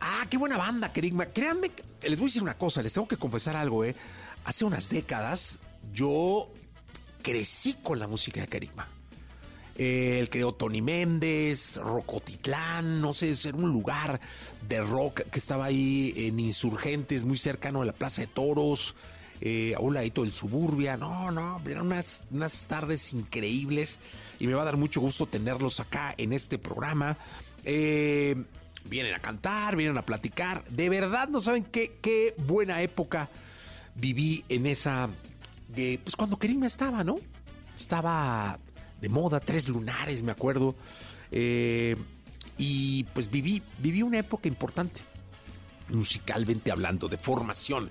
Ah, qué buena banda, Kerigma. Créanme, les voy a decir una cosa, les tengo que confesar algo, ¿eh? Hace unas décadas yo crecí con la música de Kerigma. El creó Tony Méndez, Rocotitlán, no sé, era un lugar de rock que estaba ahí en Insurgentes, muy cercano a la Plaza de Toros, eh, a un ladito del Suburbia. No, no, eran unas, unas tardes increíbles y me va a dar mucho gusto tenerlos acá en este programa. Eh, vienen a cantar, vienen a platicar. De verdad, no saben qué, qué buena época viví en esa. pues cuando Kerima estaba, ¿no? Estaba de moda, tres lunares, me acuerdo. Eh, y pues viví, viví una época importante, musicalmente hablando, de formación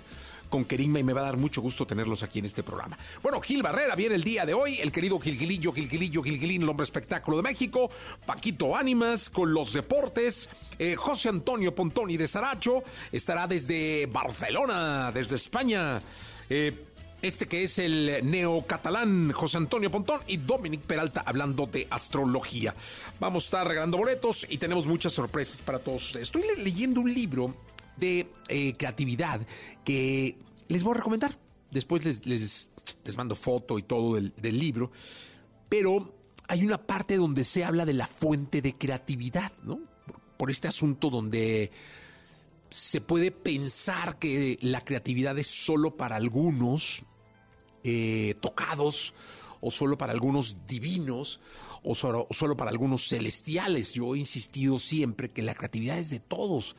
con Kerima y me va a dar mucho gusto tenerlos aquí en este programa. Bueno, Gil Barrera viene el día de hoy, el querido Gilgilillo, Gilgilillo, Gilgilín, el hombre espectáculo de México, Paquito Ánimas con los deportes, eh, José Antonio Pontoni de Saracho, estará desde Barcelona, desde España. Eh, este que es el neocatalán José Antonio Pontón y Dominic Peralta hablando de astrología. Vamos a estar regalando boletos y tenemos muchas sorpresas para todos ustedes. Estoy leyendo un libro de eh, creatividad que les voy a recomendar. Después les, les, mando foto y todo del, libro. Pero hay una parte donde se habla de la fuente de creatividad, ¿no? Por este asunto donde se puede pensar que la creatividad es solo para algunos eh, tocados, o solo para algunos divinos, o solo, solo para algunos celestiales. Yo he insistido siempre que la creatividad es de todos.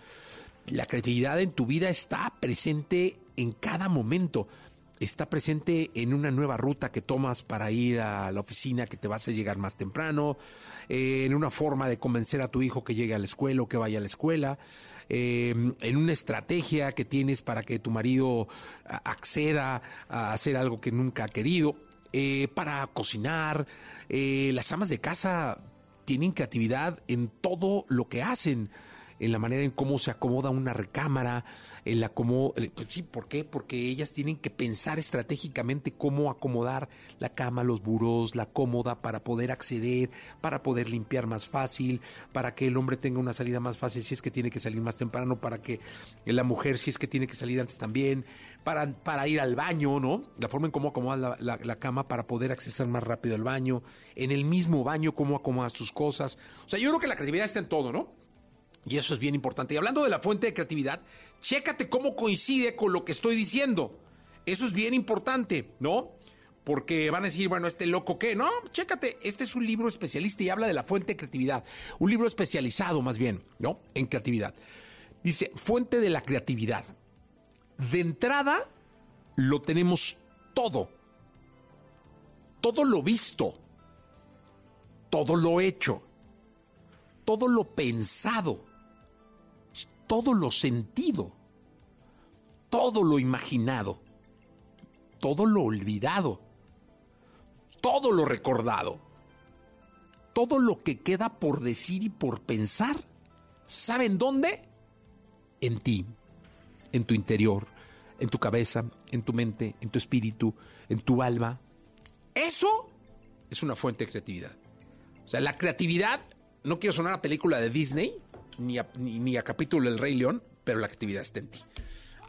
La creatividad en tu vida está presente en cada momento. Está presente en una nueva ruta que tomas para ir a la oficina que te vas a llegar más temprano, eh, en una forma de convencer a tu hijo que llegue a la escuela o que vaya a la escuela, Em, en una estrategia que tienes para que tu marido acceda a hacer algo que nunca ha querido, eh, para cocinar. Eh, las amas de casa tienen creatividad en todo lo que hacen en la manera en cómo se acomoda una recámara, en la cómo, eh, pues sí, ¿por qué? Porque ellas tienen que pensar estratégicamente cómo acomodar la cama, los burós, la cómoda para poder acceder, para poder limpiar más fácil, para que el hombre tenga una salida más fácil si es que tiene que salir más temprano, para que la mujer si es que tiene que salir antes también, para, para ir al baño, ¿no? La forma en cómo acomodas la, la cama para poder acceder más rápido al baño, en el mismo baño cómo acomodas tus cosas. O sea, yo creo que la creatividad está en todo, ¿no? Y eso es bien importante. Y hablando de la fuente de creatividad, chécate cómo coincide con lo que estoy diciendo. Eso es bien importante, ¿no? Porque van a decir, bueno, este loco qué, no, chécate, este es un libro especialista y habla de la fuente de creatividad, un libro especializado más bien, ¿no? En creatividad. Dice, fuente de la creatividad. De entrada, lo tenemos todo. Todo lo visto. Todo lo hecho. Todo lo pensado todo lo sentido, todo lo imaginado, todo lo olvidado, todo lo recordado, todo lo que queda por decir y por pensar, ¿saben dónde? En ti, en tu interior, en tu cabeza, en tu mente, en tu espíritu, en tu alma. Eso es una fuente de creatividad. O sea, la creatividad, no quiero sonar a película de Disney, ni a, ni, a capítulo del Rey León, pero la actividad está en ti.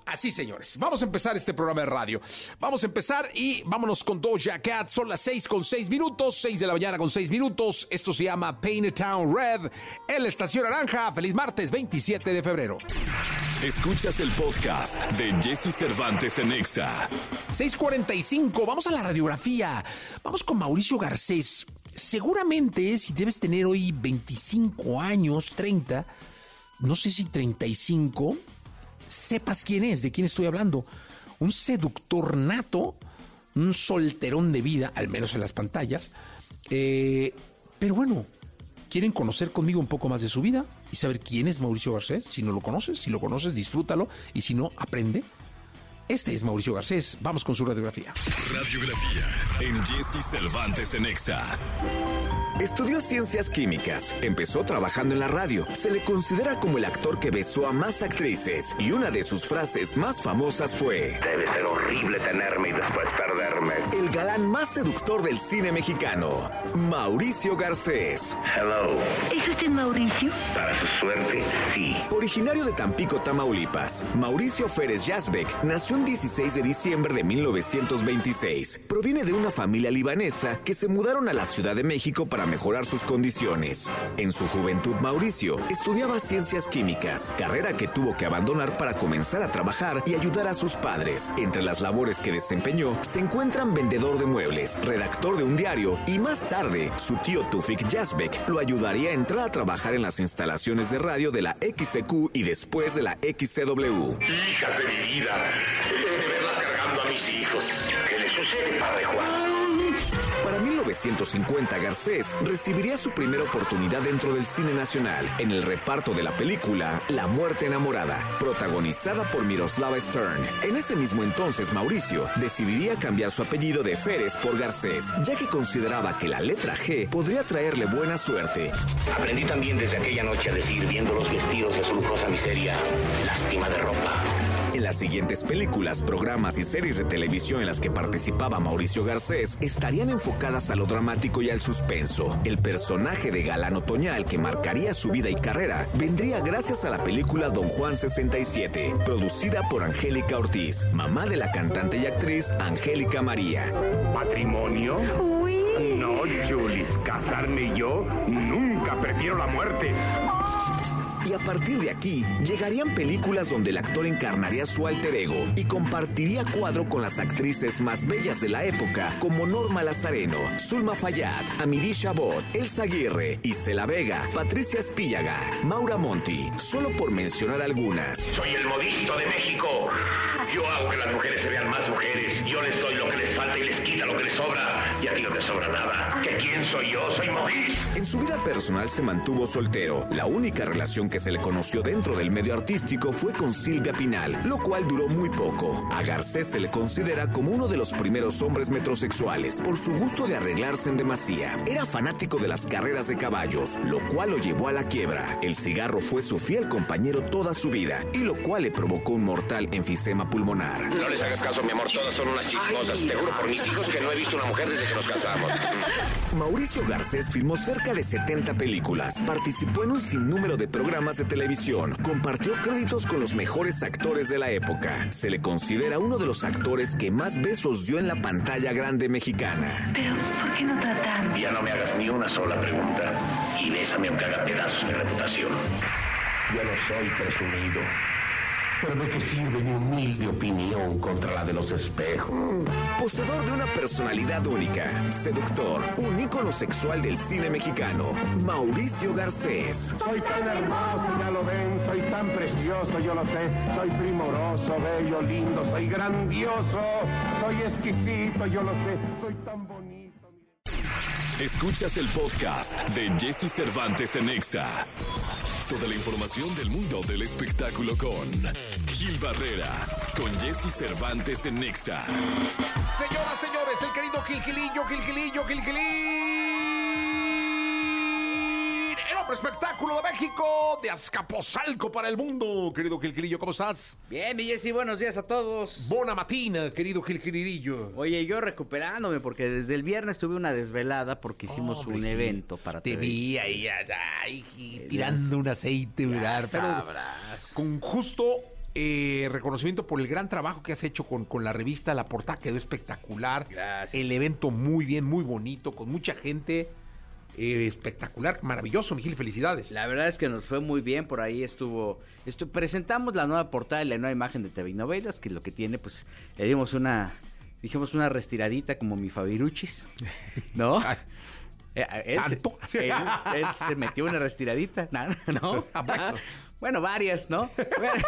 Así, señores. Vamos a empezar este programa de radio. Vamos a empezar y vámonos con Doja Cat. Son las 6 con 6 minutos, 6 de la mañana con 6 minutos. Esto se llama Painted Town Red en la Estación Naranja. Feliz martes 27 de febrero. Escuchas el podcast de Jesse Cervantes en Exa. 6:45. Vamos a la radiografía. Vamos con Mauricio Garcés. Seguramente, si debes tener hoy 25 años, 30, no sé si 35, sepas quién es, de quién estoy hablando. Un seductor nato, un solterón de vida, al menos en las pantallas. Eh, pero bueno, ¿quieren conocer conmigo un poco más de su vida y saber quién es Mauricio Garcés? Si no lo conoces, si lo conoces, disfrútalo y si no, aprende. Este es Mauricio Garcés. Vamos con su radiografía. Radiografía en Jesse Cervantes en Exa. Estudió ciencias químicas, empezó trabajando en la radio, se le considera como el actor que besó a más actrices y una de sus frases más famosas fue Debe ser horrible tenerme y después perderme. el galán más seductor del cine mexicano, Mauricio Garcés. Hello. ¿Es usted Mauricio? Para su suerte, sí. Originario de Tampico, Tamaulipas, Mauricio Férez Yazbek nació el 16 de diciembre de 1926. Proviene de una familia libanesa que se mudaron a la Ciudad de México para mejorar sus condiciones. En su juventud, Mauricio estudiaba ciencias químicas, carrera que tuvo que abandonar para comenzar a trabajar y ayudar a sus padres. Entre las labores que desempeñó se encuentran vendedor de muebles, redactor de un diario y más tarde su tío Tufik Yazbek lo ayudaría a entrar a trabajar en las instalaciones de radio de la XCQ y después de la XCW. Hijas de mi vida. He de verlas cargando a mis hijos. ¿Qué le sucede, padre Juan? Para 1950, Garcés recibiría su primera oportunidad dentro del cine nacional en el reparto de la película La Muerte Enamorada, protagonizada por Miroslava Stern. En ese mismo entonces, Mauricio decidiría cambiar su apellido de Férez por Garcés, ya que consideraba que la letra G podría traerle buena suerte. Aprendí también desde aquella noche a decir, viendo los vestidos de su lujosa miseria, lástima de ropa. En las siguientes películas, programas y series de televisión en las que participaba Mauricio Garcés estarían enfocadas a lo dramático y al suspenso. El personaje de galán otoñal que marcaría su vida y carrera vendría gracias a la película Don Juan 67, producida por Angélica Ortiz, mamá de la cantante y actriz Angélica María. ¿Matrimonio? Uy. No, Julis, casarme yo nunca prefiero la muerte. Y a partir de aquí, llegarían películas donde el actor encarnaría su alter ego y compartiría cuadro con las actrices más bellas de la época, como Norma Lazareno, Zulma Fayad, Amiri Chabot, Elsa Aguirre, Isela Vega, Patricia Espíllaga, Maura Monti, solo por mencionar algunas. Soy el modisto de México. Yo hago que las mujeres se vean más mujeres. Yo les doy lo que les falta y les quita les sobra. Y a ti no te sobra nada. ¿Que quién soy yo? Soy Maurice. En su vida personal se mantuvo soltero. La única relación que se le conoció dentro del medio artístico fue con Silvia Pinal, lo cual duró muy poco. A Garcés se le considera como uno de los primeros hombres metrosexuales por su gusto de arreglarse en demasía. Era fanático de las carreras de caballos, lo cual lo llevó a la quiebra. El cigarro fue su fiel compañero toda su vida y lo cual le provocó un mortal enfisema pulmonar. No les hagas caso, mi amor. Todas son unas chismosas. Te juro por mis hijos que no he visto una mujer desde que nos casamos. Mauricio Garcés filmó cerca de 70 películas, participó en un sinnúmero de programas de televisión, compartió créditos con los mejores actores de la época. Se le considera uno de los actores que más besos dio en la pantalla grande mexicana. Pero, ¿por qué no tratan? Ya no me hagas ni una sola pregunta. Y bésame aunque haga pedazos mi reputación. Yo no soy presumido. Pero ¿de qué sirve mi humilde opinión contra la de los espejos? Poseedor de una personalidad única, seductor, un ícono sexual del cine mexicano, Mauricio Garcés. Soy tan hermoso, ya lo ven, soy tan precioso, yo lo sé. Soy primoroso, bello, lindo, soy grandioso, soy exquisito, yo lo sé. Soy tan bonito. mire. Escuchas el podcast de Jesse Cervantes en Exa. Toda la información del mundo del espectáculo con Gil Barrera, con Jesse Cervantes en Exa. Señoras, señores, el querido Gilgilillo, Gilgilillo, Gilgilín. El hombre espectáculo de México, de Azcapotzalco para el mundo. Querido Gilgilillo, ¿cómo estás? Bien, mi Jessy, buenos días a todos. Buena matina, querido Gilgilillo. Oye, yo recuperándome porque desde el viernes tuve una desvelada porque hicimos Hombre, un evento para Te TV. vi ahí, ahí, tirando un aceite. Pero sabrás. con justo eh, reconocimiento por el gran trabajo que has hecho con, con la revista. La portada quedó espectacular. Gracias. El evento muy bien, muy bonito, con mucha gente. Eh, espectacular, maravilloso, Miguel, felicidades. La verdad es que nos fue muy bien, por ahí estuvo, estu- presentamos la nueva portada y la nueva imagen de TV Novelas, que lo que tiene, pues, le dimos una, dijimos una restiradita como mi Fabiruchis, ¿no? Eh, él, se, ¿Tanto? él- él se metió una restiradita, ¿no? ¿no? Bueno. Bueno, varias, ¿no? Bueno,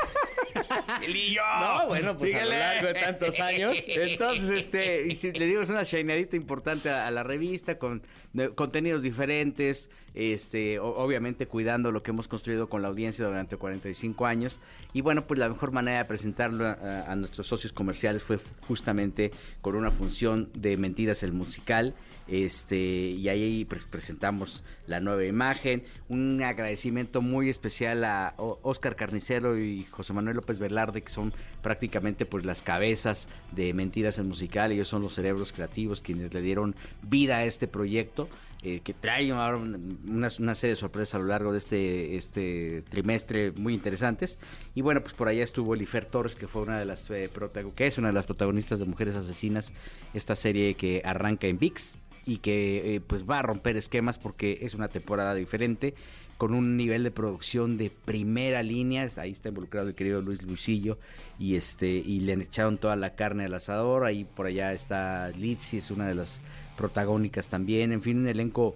Miguelillo. no, bueno, pues a lo largo de tantos años. Entonces, este, y si le dimos una shineadita importante a, a la revista con de- contenidos diferentes, este, o- obviamente cuidando lo que hemos construido con la audiencia durante 45 años. Y bueno, pues la mejor manera de presentarlo a, a nuestros socios comerciales fue justamente con una función de Mentiras el musical. Este, y ahí presentamos la nueva imagen. Un agradecimiento muy especial a O- Oscar Carnicero y José Manuel López Velarde, que son prácticamente pues las cabezas de Mentiras el Musical. Ellos son los cerebros creativos quienes le dieron vida a este proyecto. eh, que trae ahora un- una, serie de sorpresas a lo largo de este, este trimestre muy interesantes. Y bueno, pues por allá estuvo Elifer Torres, que fue eh, que es una de las protagonistas de Mujeres Asesinas, esta serie que arranca en VIX y que eh, pues va a romper esquemas porque es una temporada diferente con un nivel de producción de primera línea. Ahí está involucrado el querido Luis Luisillo y este y le echaron toda la carne al asador. Ahí por allá está Litsi es una de las protagónicas también. En fin un elenco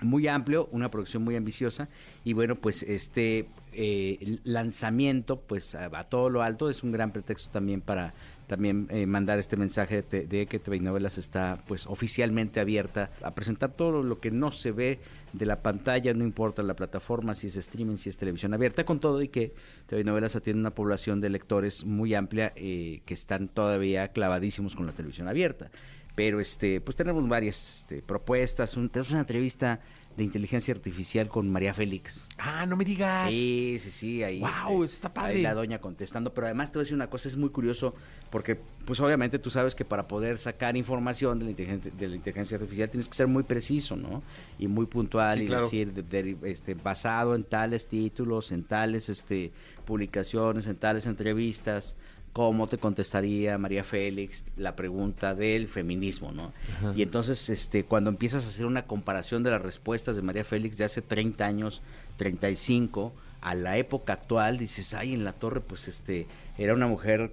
muy amplio, una producción muy ambiciosa. Y bueno, pues este eh, lanzamiento pues a, a todo lo alto es un gran pretexto también para también eh, mandar este mensaje de, de que TV Novelas está pues oficialmente abierta a presentar todo lo que no se ve de la pantalla, no importa la plataforma, si es streaming, si es televisión abierta, con todo y que TV Novelas tiene una población de lectores muy amplia eh, que están todavía clavadísimos con la televisión abierta. Pero este pues tenemos varias este, propuestas un- tenemos una entrevista de inteligencia artificial con María Félix Ah, no me digas. sí sí sí ahí Guau, este, está padre. ahí la doña contestando pero además te voy a decir una cosa es muy curioso porque pues obviamente tú sabes que para poder sacar información de la inteligencia, de la inteligencia artificial tienes que ser muy preciso no y muy puntual Sí, y claro. decir de- de- este basado en tales títulos en tales este publicaciones en tales entrevistas cómo te contestaría María Félix la pregunta del feminismo, ¿no? Y entonces, este, cuando empiezas a hacer una comparación de las respuestas de María Félix de hace 30 años, 35, a la época actual, dices, ay, en la torre, pues, este, era una mujer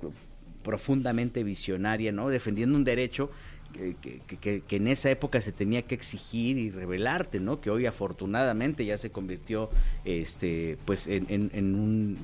profundamente visionaria, ¿no? Defendiendo un derecho que, que- que- que en esa época se tenía que exigir y revelarte, ¿no? Que hoy afortunadamente ya se convirtió, este, pues, en, en- en un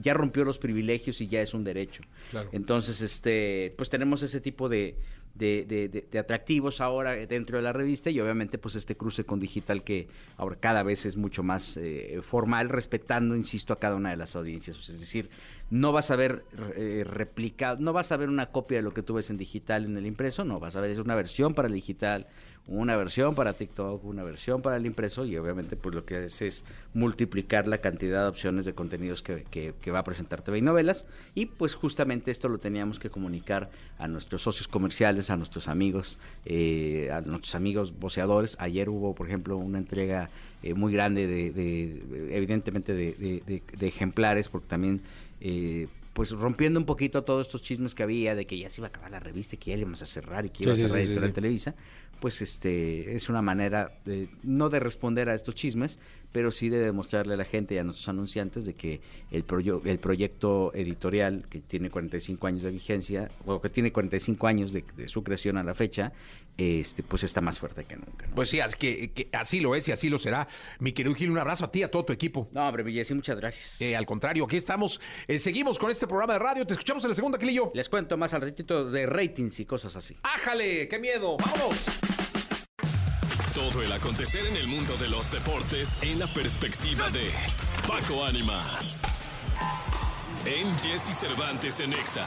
ya rompió los privilegios y ya es un derecho. Claro. Entonces, este, pues tenemos ese tipo de, de, de- de- de atractivos ahora dentro de la revista y obviamente pues este cruce con digital que ahora cada vez es mucho más eh, formal, respetando, insisto, a cada una de las audiencias. Es decir, no vas a ver eh, replicado, no vas a ver una copia de lo que tú ves en digital en el impreso, no, vas a ver es una versión para el digital, una versión para TikTok, una versión para el impreso y obviamente pues lo que hace es multiplicar la cantidad de opciones de contenidos que, que- que va a presentar TV y Novelas y pues justamente esto lo teníamos que comunicar a nuestros socios comerciales, a nuestros amigos, eh, a nuestros amigos voceadores. Ayer hubo por ejemplo una entrega eh, muy grande de, de- evidentemente de, de- de- de ejemplares porque también eh, pues rompiendo un poquito todos estos chismes que había de que ya se iba a acabar la revista y que ya íbamos a cerrar y que iba Sí, a cerrar sí, sí. Televisa, pues este es una manera de, no de responder a estos chismes, pero sí de demostrarle a la gente y a nuestros anunciantes de que el, el proyecto editorial que tiene 45 años de vigencia, o que tiene 45 años de, de su creación a la fecha, este pues está más fuerte que nunca. ¿no? Pues sí, es que, que así lo es y así lo será. Mi querido Gil, un abrazo a ti y a todo tu equipo. No, hombre, Villesi, muchas gracias. Eh, al contrario, aquí estamos. Eh, seguimos con este programa de radio. Te escuchamos en la segunda, Gilillo. Les cuento más al ratito de ratings y cosas así. ¡Ájale! ¡Qué miedo! ¡Vámonos! Todo el acontecer en el mundo de los deportes en la perspectiva de Paco Ánimas. En Jesse Cervantes en Exa.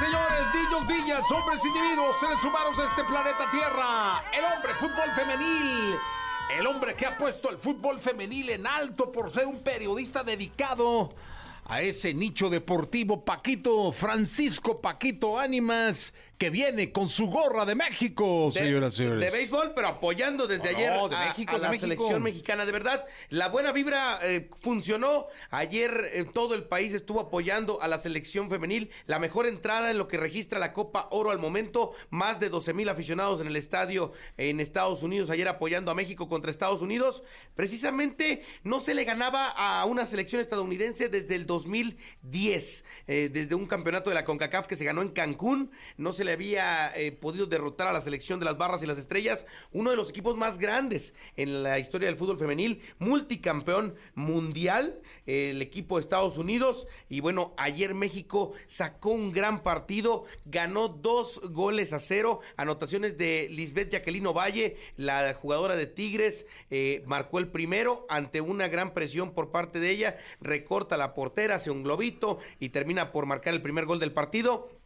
Señores, niños, niñas, hombres, individuos, seres humanos de este planeta Tierra. El hombre fútbol femenil. El hombre que ha puesto el fútbol femenil en alto por ser un periodista dedicado a ese nicho deportivo Paquito, Francisco Paquito Ánimas, que viene con su gorra de México, señoras y señores. De béisbol, pero apoyando desde No, ayer no, de a, México, a de la México. selección mexicana. De verdad, la buena vibra eh, funcionó. Ayer eh, todo el país estuvo apoyando a la selección femenil. La mejor entrada en lo que registra la Copa Oro al momento. Más de 12 mil aficionados en el estadio en Estados Unidos. Ayer apoyando a México contra Estados Unidos. Precisamente no se le ganaba a una selección estadounidense desde el 2010. eh, desde un campeonato de la CONCACAF que se ganó en Cancún. No se le había eh, podido derrotar a la selección de las barras y las estrellas, uno de los equipos más grandes en la historia del fútbol femenil, multicampeón mundial, el equipo de Estados Unidos. Y bueno, ayer México sacó un gran partido, ganó dos goles a cero, anotaciones de Lisbeth Jacqueline Valle, la jugadora de Tigres, eh, marcó el primero ante una gran presión por parte de ella, recorta la portera, hace un globito y termina por marcar el primer gol del partido.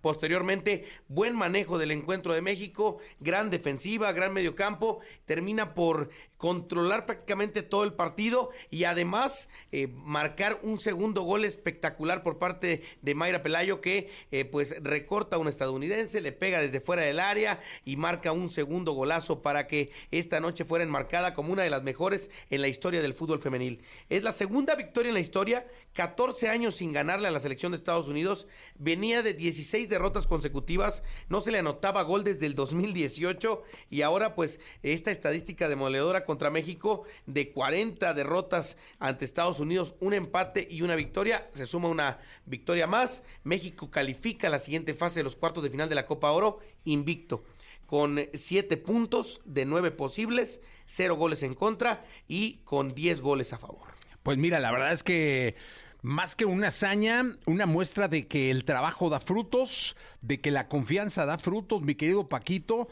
Posteriormente, buen manejo del encuentro de México, gran defensiva, gran mediocampo, termina por controlar prácticamente todo el partido y además eh, marcar un segundo gol espectacular por parte de Mayra Pelayo que eh, pues recorta a un estadounidense, le pega desde fuera del área y marca un segundo golazo para que esta noche fuera enmarcada como una de las mejores en la historia del fútbol femenil. Es la segunda victoria en la historia, 14 años sin ganarle a la selección de Estados Unidos, venía de 16 derrotas consecutivas, no se le anotaba gol desde el 2018 y ahora pues esta estadística demoledora contra México de 40 derrotas ante Estados Unidos, un empate y una victoria, se suma una victoria más, México califica a la siguiente fase de los cuartos de final de la Copa Oro invicto con 7 puntos de 9 posibles, 0 goles en contra y con 10 goles a favor. Pues mira, la verdad es que más que una hazaña, una muestra de que el trabajo da frutos, de que la confianza da frutos, mi querido Paquito.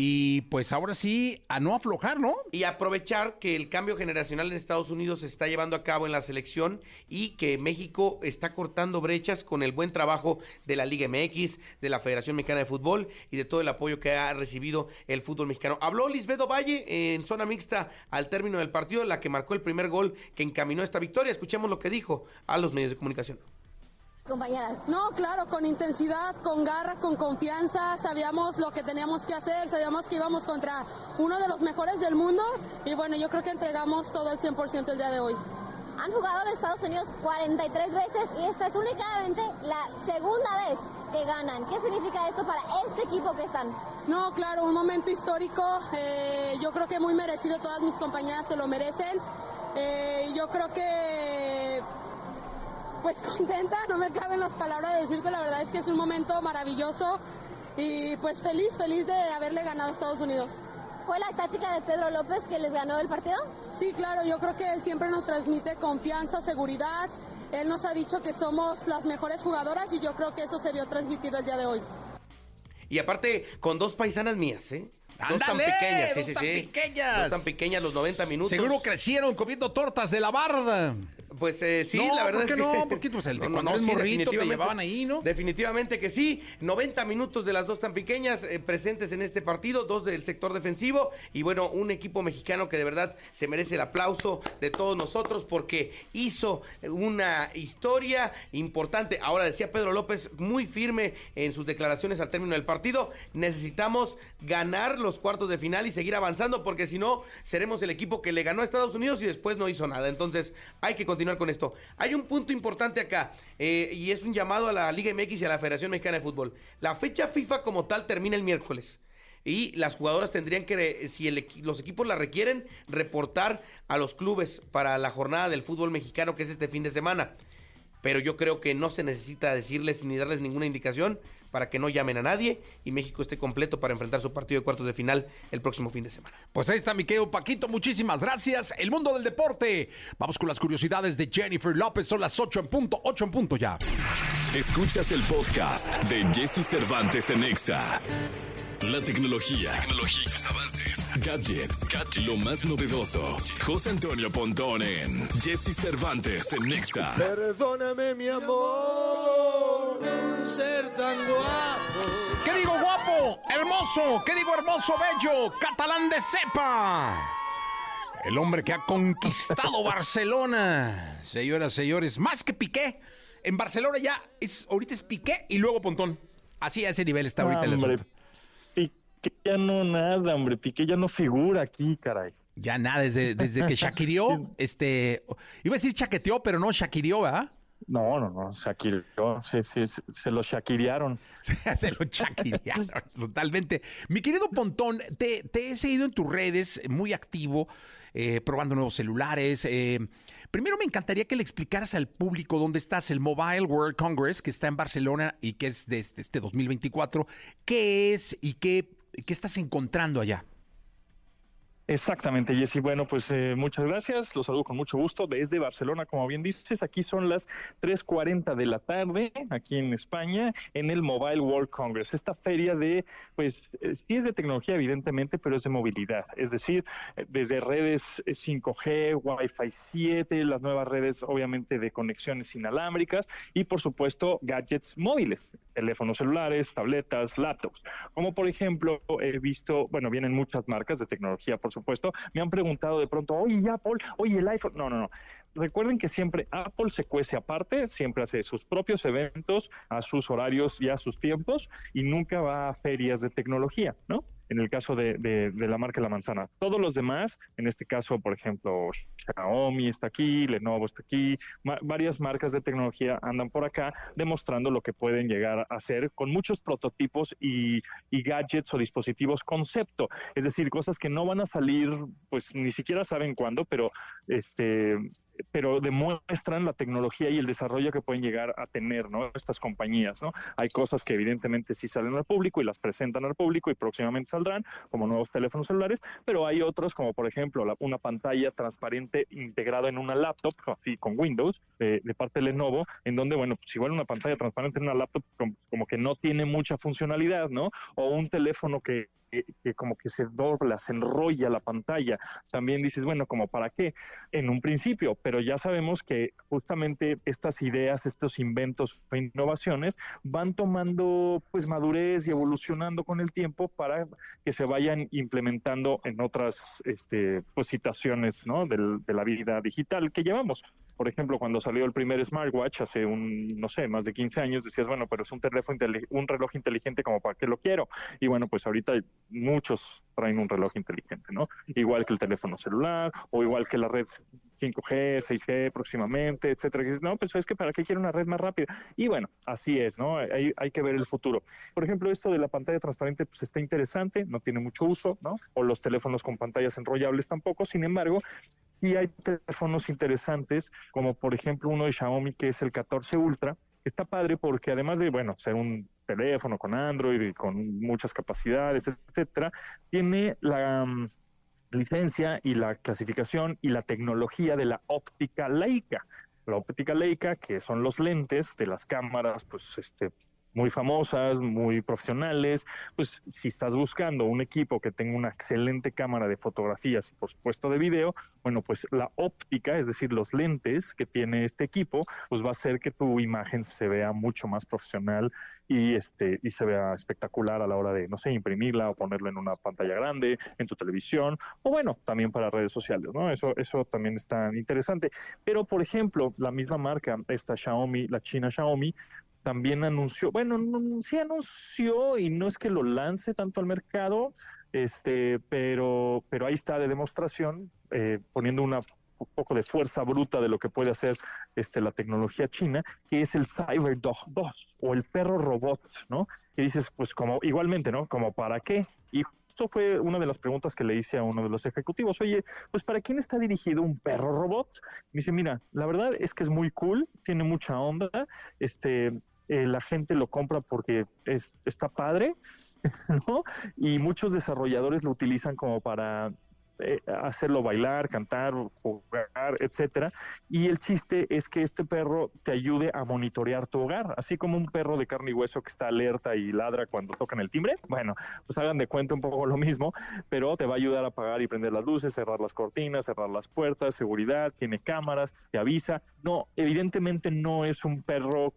Y pues ahora sí, a no aflojar, ¿no? y aprovechar que el cambio generacional en Estados Unidos se está llevando a cabo en la selección y que México está cortando brechas con el buen trabajo de la Liga MX, de la Federación Mexicana de Fútbol y de todo el apoyo que ha recibido el fútbol mexicano. Habló Lisbedo Valle en zona mixta al término del partido, la que marcó el primer gol que encaminó esta victoria. Escuchemos lo que dijo a los medios de comunicación. Compañeras. No, claro, con intensidad, con garra, con confianza, sabíamos lo que teníamos que hacer, sabíamos que íbamos contra uno de los mejores del mundo y bueno, yo creo que entregamos todo el 100% el día de hoy. Han jugado en Estados Unidos 43 veces y esta es únicamente la segunda vez que ganan. ¿Qué significa esto para este equipo que están? No, claro, un momento histórico, eh, yo creo que muy merecido, todas mis compañeras se lo merecen. Eh, yo creo que pues contenta, no me caben las palabras de decirte, la verdad es que es un momento maravilloso y pues feliz, feliz de haberle ganado a Estados Unidos. ¿Fue la táctica de Pedro López que les ganó el partido? Sí, claro, yo creo que él siempre nos transmite confianza, seguridad. Él nos ha dicho que somos las mejores jugadoras y yo creo que eso se vio transmitido el día de hoy. Y aparte, con dos paisanas mías, ¿eh? dos tan pequeñas, sí, Dos sí, tan sí. pequeñas. Dos tan pequeñas, los 90 minutos. Seguro crecieron comiendo tortas de la barda. Pues eh, sí, No, la verdad ¿por qué es que... no? Porque, pues, el de cuando eres morrito te llevaban ahí, ¿no? Definitivamente que sí. 90 minutos de las dos tan pequeñas eh, presentes en este partido, dos del sector defensivo y bueno, un equipo mexicano que de verdad se merece el aplauso de todos nosotros porque hizo una historia importante. Ahora decía Pedro López muy firme en sus declaraciones al término del partido, necesitamos ganar los cuartos de final y seguir avanzando porque si no seremos el equipo que le ganó a Estados Unidos y después no hizo nada. Entonces hay que continuar con esto. Hay un punto importante acá eh, y es un llamado a la Liga MX y a la Federación Mexicana de Fútbol. La fecha FIFA como tal termina el miércoles. Y las jugadoras tendrían que, si el los equipos la requieren, reportar a los clubes para la jornada del fútbol mexicano que es este fin de semana. Pero yo creo que no se necesita decirles ni darles ninguna indicación para que no llamen a nadie y México esté completo para enfrentar su partido de cuartos de final el próximo fin de semana. Pues ahí está mi querido Paquito, muchísimas gracias. El mundo del deporte. Vamos con las curiosidades de Jennifer López. Son las 8 en punto, 8 en punto ya. Escuchas el podcast de Jesse Cervantes en Exa. La tecnología, tecnología, sus avances, gadgets, lo más novedoso. José Antonio Pontón en Jesse Cervantes en Exa. Perdóname, mi amor, ser tan. ¿Qué digo guapo? Hermoso. ¿Qué digo hermoso, bello? Catalán de cepa. El hombre que ha conquistado Barcelona. Señoras, señores, más que Piqué. En Barcelona ya es, ahorita es Piqué y luego Pontón. Así a ese nivel está ahorita el Hombre, asunto. Piqué ya no nada, hombre. Piqué ya no figura aquí, caray. Ya nada, desde, desde que Shakirió, este, iba a decir chaqueteó, pero no Shakirió, ¿verdad? No, no, no, Shakirió, sí, sí, se, se lo Shakiriaron. Se lo chaquirearon totalmente. Mi querido Pontón, te, te he seguido en tus redes, muy activo, eh, probando nuevos celulares. eh, primero me encantaría que le explicaras al público dónde estás, el Mobile World Congress, que está en Barcelona y que es de este, este 2024. ¿Qué es y qué, qué estás encontrando allá? Exactamente, Jessy. Bueno, pues eh, muchas gracias. Los saludo con mucho gusto desde Barcelona, como bien dices. Aquí son las 3:40 de la tarde, aquí en España, en el Mobile World Congress. Esta feria de, pues, eh, sí es de tecnología, evidentemente, pero es de movilidad. Es decir, eh, desde redes eh, 5G, Wi-Fi 7, las nuevas redes, obviamente, de conexiones inalámbricas y, por supuesto, gadgets móviles, teléfonos celulares, tabletas, laptops. Como por ejemplo, he visto, bueno, vienen muchas marcas de tecnología, por supuesto. Me han preguntado de pronto, oye, ¿y Apple, oye, el iPhone. No, no, no. Recuerden que siempre Apple se cuece aparte, siempre hace sus propios eventos a sus horarios y a sus tiempos y nunca va a ferias de tecnología, ¿no? En el caso de, la marca La Manzana. Todos los demás, en este caso, por ejemplo, Xiaomi está aquí, Lenovo está aquí, ma- varias marcas de tecnología andan por acá demostrando lo que pueden llegar a hacer con muchos prototipos y, y gadgets o dispositivos concepto. Es decir, cosas que no van a salir, pues ni siquiera saben cuándo, pero este pero demuestran la tecnología y el desarrollo que pueden llegar a tener ¿no? estas compañías. ¿no? Hay cosas que evidentemente sí salen al público y las presentan al público y próximamente saldrán, como nuevos teléfonos celulares, pero hay otros como por ejemplo la- una pantalla transparente integrada en una laptop, así con Windows, de, de parte de Lenovo, en donde, bueno, pues igual una pantalla transparente en una laptop como, como que no tiene mucha funcionalidad, ¿no? O un teléfono que, que- que como que se dobla, se enrolla la pantalla. También dices, bueno, como para qué en un principio, pero ya sabemos que justamente estas ideas, estos inventos e innovaciones van tomando pues madurez y evolucionando con el tiempo para que se vayan implementando en otras este, pues, situaciones ¿no? del- de la vida digital que llevamos. Por ejemplo, cuando salió el primer smartwatch hace un, no sé, más de 15 años, decías, bueno, pero es un teléfono, un reloj inteligente, como para qué lo quiero. Y bueno, pues ahorita muchos traen un reloj inteligente, ¿no? Igual que el teléfono celular o igual que la red 5G, 6G próximamente, etcétera. No, pues es que para qué quiero una red más rápida. Y bueno, así es, ¿no? Hay, hay que ver el futuro. Por ejemplo, esto de la pantalla transparente, pues está interesante, no tiene mucho uso, ¿no? O los teléfonos con pantallas enrollables tampoco. Sin embargo, sí hay teléfonos interesantes, como por ejemplo uno de Xiaomi que es el 14 Ultra, está padre porque además de, bueno, ser un teléfono con Android y con muchas capacidades, etcétera, tiene la mm, licencia y la clasificación y la tecnología de la óptica Leica. La óptica Leica, que son los lentes de las cámaras, pues este muy famosas, muy profesionales, pues si estás buscando un equipo que tenga una excelente cámara de fotografías y por supuesto de video, bueno, pues la óptica, es decir, los lentes que tiene este equipo, pues va a hacer que tu imagen se vea mucho más profesional y este y se vea espectacular a la hora de no sé, imprimirla o ponerla en una pantalla grande, en tu televisión o bueno, también para redes sociales, ¿no? Eso eso también está interesante. Pero por ejemplo, la misma marca, esta Xiaomi, la China Xiaomi también anunció, bueno, no, sí anunció y no es que lo lance tanto al mercado, este, pero, pero ahí está de demostración, eh, poniendo una un poco de fuerza bruta de lo que puede hacer este, la tecnología china, que es el CyberDog 2 o el perro robot, ¿no? Y dices, pues como igualmente, ¿no? Como para qué? Y esto fue una de las preguntas que le hice a uno de los ejecutivos. Oye, pues ¿para quién está dirigido un perro robot? Me dice, mira, la verdad es que es muy cool, tiene mucha onda, este, eh, la gente lo compra porque es, está padre, ¿no? Y muchos desarrolladores lo utilizan como para eh, hacerlo bailar, cantar, jugar, etcétera. Y el chiste es que este perro te ayude a monitorear tu hogar, así como un perro de carne y hueso que está alerta y ladra cuando tocan el timbre. Bueno, pues hagan de cuenta un poco lo mismo, pero te va a ayudar a apagar y prender las luces, cerrar las cortinas, cerrar las puertas, seguridad, tiene cámaras, te avisa. No, evidentemente no es un perro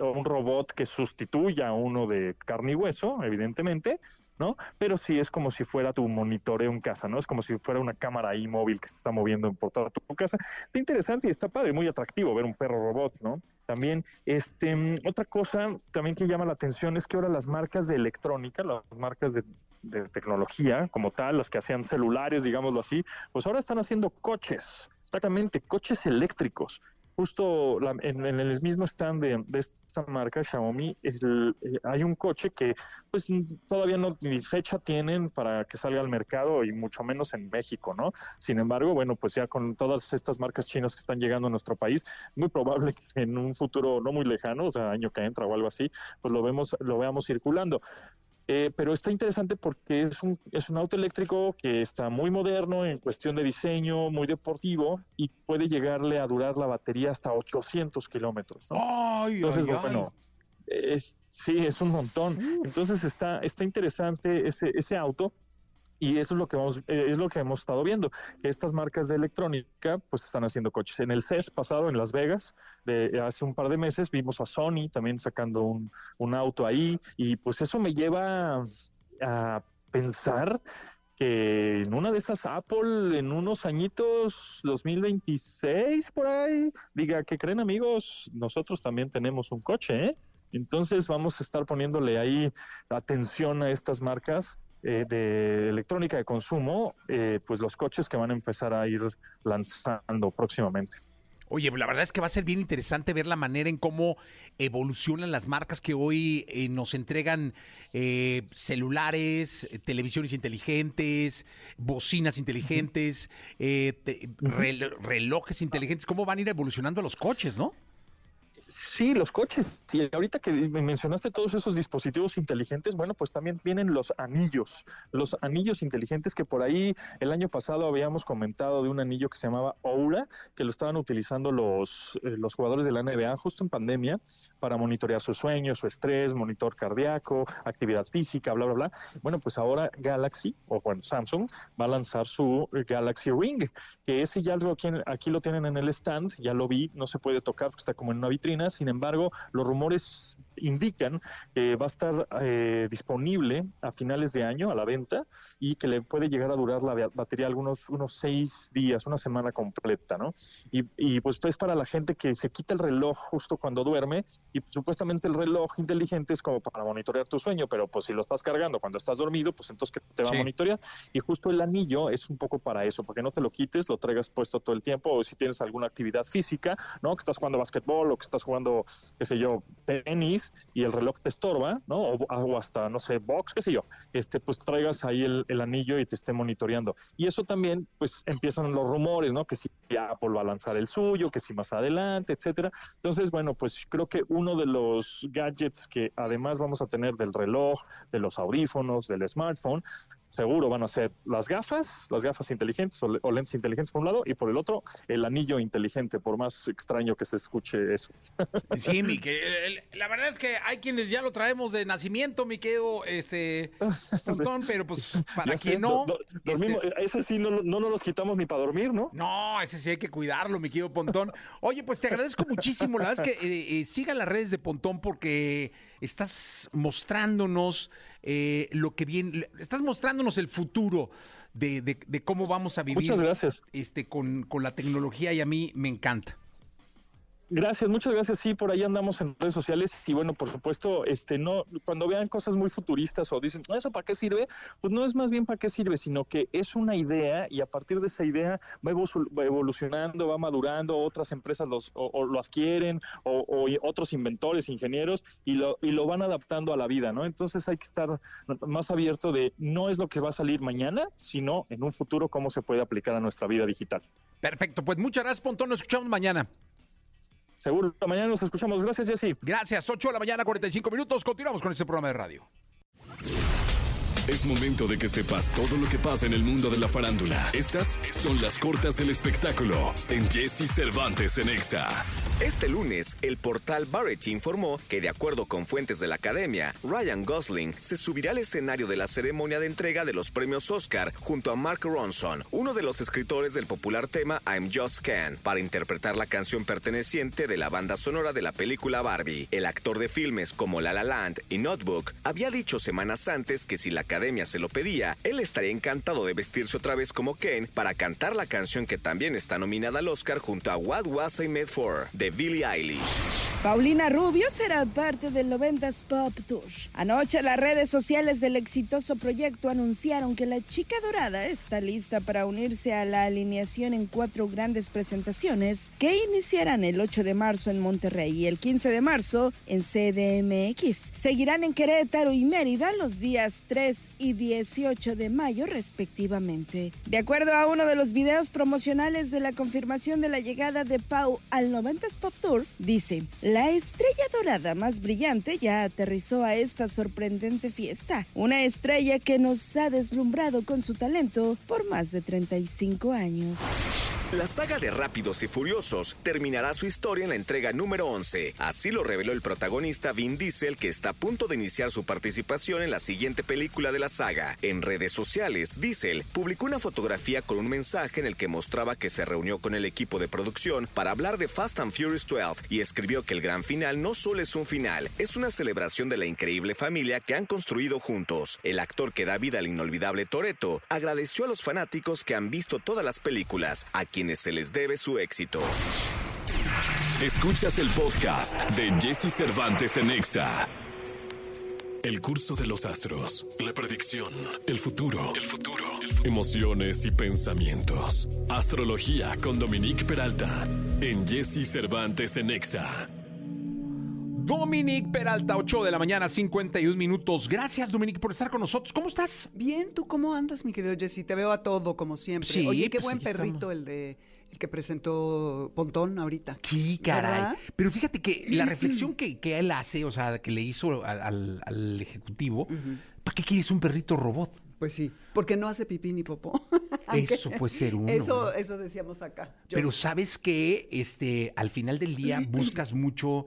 un robot que sustituya a uno de carne y hueso, evidentemente, ¿no? Pero sí es como si fuera tu monitoreo en casa, ¿no? Es como si fuera una cámara ahí móvil que se está moviendo por toda tu casa. Está interesante y está padre, muy atractivo ver un perro robot, ¿no? También, este, otra cosa también que llama la atención es que ahora las marcas de electrónica, las marcas de, de tecnología como tal, las que hacían celulares, digámoslo así, pues ahora están haciendo coches, exactamente, coches eléctricos justo la- en, el mismo stand de, de esta marca Xiaomi es eh, hay un coche que pues todavía no ni fecha tienen para que salga al mercado y mucho menos en México, ¿no? Sin embargo, bueno, pues ya con todas estas marcas chinas que están llegando a nuestro país, muy probable que en un futuro no muy lejano, o sea, año que entra o algo así, pues lo vemos lo veamos circulando. Eh, pero está interesante porque es un, es un auto eléctrico que está muy moderno en cuestión de diseño, muy deportivo y puede llegarle a durar la batería hasta 800 kilómetros. ¿no? Ay, Entonces, ay, ay. bueno, es, sí, es un montón. Entonces está, está interesante ese, ese auto. Y eso es lo que vamos, eh, es lo que hemos estado viendo, estas marcas de electrónica pues están haciendo coches. En el CES pasado en Las Vegas, de hace un par de meses, vimos a Sony también sacando un, un auto ahí, y pues eso me lleva a pensar que en una de esas Apple en unos añitos, 2026 por ahí, diga que creen amigos, nosotros también tenemos un coche, ¿eh? Entonces vamos a estar poniéndole ahí atención a estas marcas eh, de electrónica de consumo, eh, pues los coches que van a empezar a ir lanzando próximamente. Oye, la verdad es que va a ser bien interesante ver la manera en cómo evolucionan las marcas que hoy eh, nos entregan eh, celulares, eh, televisiones inteligentes, bocinas inteligentes, eh, te- rel- relojes inteligentes. ¿Cómo van a ir evolucionando los coches, no? Sí, los coches. Y ahorita que me mencionaste todos esos dispositivos inteligentes, bueno, pues también vienen los anillos, los anillos inteligentes que por ahí el año pasado habíamos comentado de un anillo que se llamaba Oura, que lo estaban utilizando los, eh, los jugadores de la NBA justo en pandemia para monitorear su sueño, su estrés, monitor cardíaco, actividad física, bla, bla, bla. Bueno, pues ahora Galaxy, o bueno, Samsung, va a lanzar su eh, Galaxy Ring, que ese ya lo tienen, aquí lo tienen en el stand, ya lo vi, no se puede tocar porque está como en una vitrina, sin embargo, los rumores indican que va a estar eh, disponible a finales de año a la venta y que le puede llegar a durar la ba- batería algunos unos seis días, una semana completa, ¿no? Y, y pues es para la gente que se quita el reloj justo cuando duerme y pues, supuestamente el reloj inteligente es como para monitorear tu sueño, pero pues si lo estás cargando cuando estás dormido, pues entonces que te va Sí. a monitorear y justo el anillo es un poco para eso, porque no te lo quites, lo traigas puesto todo el tiempo o si tienes alguna actividad física, ¿no? Que estás jugando básquetbol o que estás jugando, qué sé yo, tenis y el reloj te estorba, ¿no? O, o hasta, no sé, box, qué sé yo, este, pues traigas ahí el, el anillo y te esté monitoreando. Y eso también, pues empiezan los rumores, ¿no? Que si Apple va a lanzar el suyo, que si más adelante, etcétera. Entonces, bueno, pues creo que uno de los gadgets que además vamos a tener del reloj, de los audífonos, del smartphone, seguro van a ser las gafas, las gafas inteligentes o, le- o lentes inteligentes por un lado y por el otro el anillo inteligente, por más extraño que se escuche eso. Sí, mi que- la verdad es que hay quienes ya lo traemos de nacimiento, mi querido este, Pontón, pero pues para quien no. do- este, ese sí no, no nos los quitamos ni para dormir, ¿no? No, ese sí hay que cuidarlo, mi querido Pontón. Oye, pues te agradezco muchísimo. La verdad es que eh, eh, sigan las redes de Pontón porque estás mostrándonos eh, lo que viene, estás mostrándonos el futuro de, de- de cómo vamos a vivir Muchas gracias. Este, con, con la tecnología y a mí me encanta. Gracias, muchas gracias. Sí, por ahí andamos en redes sociales y bueno, por supuesto, este no cuando vean cosas muy futuristas o dicen, "¿No, ¿eso para qué sirve?" Pues no es más bien para qué sirve, sino que es una idea y a partir de esa idea va evolu- va evolucionando, va madurando, otras empresas los, o, lo adquieren o, o otros inventores, ingenieros y lo, y lo van adaptando a la vida, ¿no? Entonces hay que estar más abierto de no es lo que va a salir mañana, sino en un futuro cómo se puede aplicar a nuestra vida digital. Perfecto, pues muchas gracias, Pontón. Nos escuchamos mañana. Seguro, mañana nos escuchamos. Gracias, Jessy. Gracias, 8 de la mañana, 45 minutos. Continuamos con este programa de radio. Es momento de que sepas todo lo que pasa en el mundo de la farándula. Estas son las cortas del espectáculo en Jesse Cervantes en Exa. Este lunes, el portal Variety informó que, de acuerdo con fuentes de la academia, Ryan Gosling se subirá al escenario de la ceremonia de entrega de los premios Oscar junto a Mark Ronson, uno de los escritores del popular tema I'm Just Ken, para interpretar la canción perteneciente de la banda sonora de la película Barbie. El actor de filmes como La La Land y Notebook había dicho semanas antes que si la academia se lo pedía, él estaría encantado de vestirse otra vez como Ken para cantar la canción que también está nominada al Oscar junto a What Was I Made For de Billie Eilish. Paulina Rubio será parte del 90s Pop Tour. Anoche las redes sociales del exitoso proyecto anunciaron que la chica dorada está lista para unirse a la alineación en cuatro grandes presentaciones que iniciarán el 8 de marzo en Monterrey y el 15 de marzo en CDMX. Seguirán en Querétaro y Mérida los días 3 y 18 de mayo respectivamente. De acuerdo a uno de los videos promocionales de la confirmación de la llegada de Pau al 90s Pop Tour, dice, la estrella dorada más brillante ya aterrizó a esta sorprendente fiesta. Una estrella que nos ha deslumbrado con su talento por más de 35 años. La saga de Rápidos y Furiosos terminará su historia en la entrega número 11. Así lo reveló el protagonista Vin Diesel, que está a punto de iniciar su participación en la siguiente película de la saga. En redes sociales, Diesel publicó una fotografía con un mensaje en el que mostraba que se reunió con el equipo de producción para hablar de Fast and Furious 12 y escribió que el gran final no solo es un final, es una celebración de la increíble familia que han construido juntos. El actor que da vida al inolvidable Toreto agradeció a los fanáticos que han visto todas las películas, a quienes se les debe su éxito. Escuchas el podcast de Jesse Cervantes en Exa. El curso de los astros, la predicción, el futuro, el futuro, emociones y pensamientos. Astrología con Dominique Peralta en Jesse Cervantes en Exa. Dominique Peralta, 8 de la mañana, 51 minutos. Gracias, Dominique, por estar con nosotros. ¿Cómo estás? Bien, ¿tú cómo andas, mi querido Jesse? Te veo a todo, como siempre. Sí, Oye, qué pues buen perrito estamos. el de el que presentó Pontón ahorita. Sí, caray. ¿Verdad? Pero fíjate que la reflexión que, que él hace, o sea, que le hizo al, al- al ejecutivo, ¿para qué quieres un perrito robot? Pues sí, porque no hace pipí ni popó. Eso puede ser uno. Eso, ¿no? eso decíamos acá. Yo Pero sabes que este, al final del día buscas mucho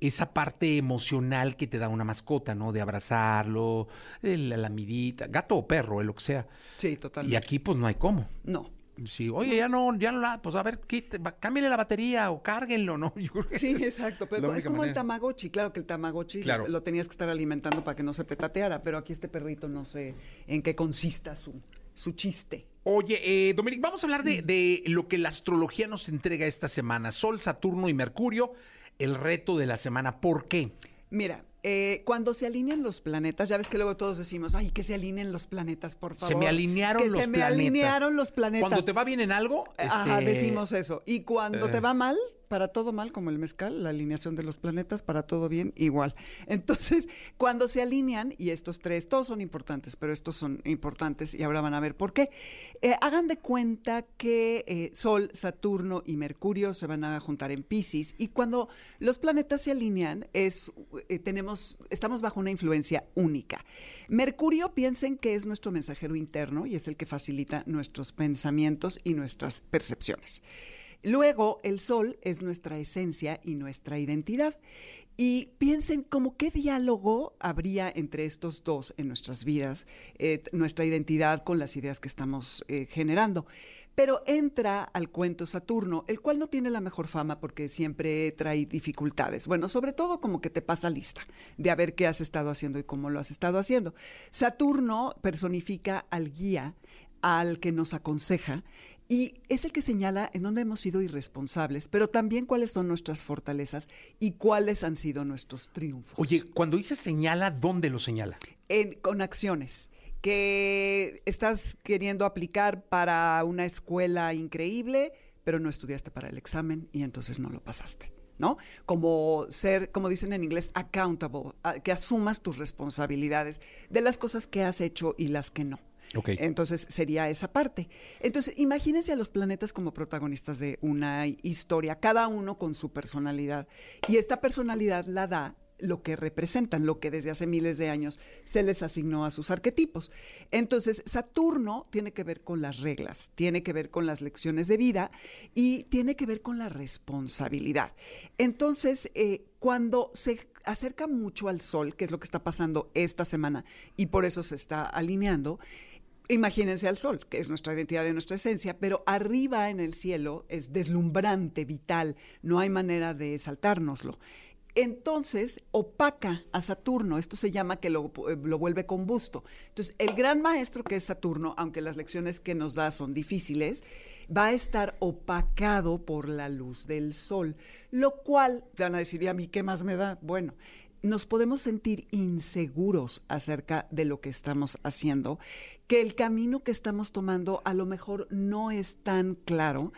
esa parte emocional que te da una mascota, ¿no? De abrazarlo, la lamidita, gato o perro, eh, lo que sea. Sí, totalmente. Y aquí pues no hay cómo. No. Sí, oye, ya no, ya no la, pues a ver, quite- cámbiale la batería o cárguenlo, ¿no? Yo creo que Sí, exacto. Pero es como el. Tamagotchi. Claro que el Tamagotchi Claro. lo, lo tenías que estar alimentando para que no se petateara, pero aquí este perrito no sé en qué consista su, su chiste. Oye, eh, Dominic, vamos a hablar de, de lo que la astrología nos entrega esta semana. Sol, Saturno y Mercurio, el reto de la semana. ¿Por qué? Mira, eh, cuando se alinean los planetas, ya ves que luego todos decimos, ay, que se alineen los planetas, por favor. Se me alinearon que los se me planetas. alinearon los planetas. Cuando te va bien en algo, Ajá, este, decimos eso. Y cuando eh. te va mal, para todo mal, como el mezcal, la alineación de los planetas, para todo bien, igual. Entonces, cuando se alinean, y estos tres, todos son importantes, pero estos son importantes y ahora van a ver por qué. Eh, hagan de cuenta que eh, Sol, Saturno y Mercurio se van a juntar en Pisces y cuando los planetas se alinean, es, eh, estamos bajo una influencia única. Mercurio, piensen que es nuestro mensajero interno y es el que facilita nuestros pensamientos y nuestras percepciones. Luego, el sol es nuestra esencia y nuestra identidad. Y piensen como qué diálogo habría entre estos dos en nuestras vidas, eh, nuestra identidad con las ideas que estamos eh, generando. Pero entra al cuento Saturno, el cual no tiene la mejor fama porque siempre trae dificultades. Bueno, sobre todo como que te pasa lista de a ver qué has estado haciendo y cómo lo has estado haciendo. Saturno personifica al guía, al que nos aconseja, y es el que señala en dónde hemos sido irresponsables, pero también cuáles son nuestras fortalezas y cuáles han sido nuestros triunfos. Oye, cuando dice señala, ¿dónde lo señala? En- con acciones que estás queriendo aplicar para una escuela increíble, pero no estudiaste para el examen y entonces no lo pasaste. ¿No? Como ser, como dicen en inglés, accountable, que asumas tus responsabilidades de las cosas que has hecho y las que no. Ok. Entonces sería esa parte. Entonces, imagínense a los planetas como protagonistas de una historia, cada uno con su personalidad. Y esta personalidad la da lo que representan, lo que desde hace miles de años se les asignó a sus arquetipos. Entonces, Saturno tiene que ver con las reglas, tiene que ver con las lecciones de vida y tiene que ver con la responsabilidad. Entonces, eh, cuando se acerca mucho al Sol, que es lo que está pasando esta semana y por eso se está alineando, Imagínense al sol, que es nuestra identidad y nuestra esencia, pero arriba en el cielo es deslumbrante, vital, no hay manera de saltárnoslo entonces opaca a Saturno. Esto se llama que lo, eh, lo, vuelve combusto. Entonces, el gran maestro que es Saturno, aunque las lecciones que nos da son difíciles, va a estar opacado por la luz del sol, lo cual, van a decir, ¿y a mí qué más me da? Bueno, nos podemos sentir inseguros acerca de lo que estamos haciendo, que el camino que estamos tomando a lo mejor no es tan claro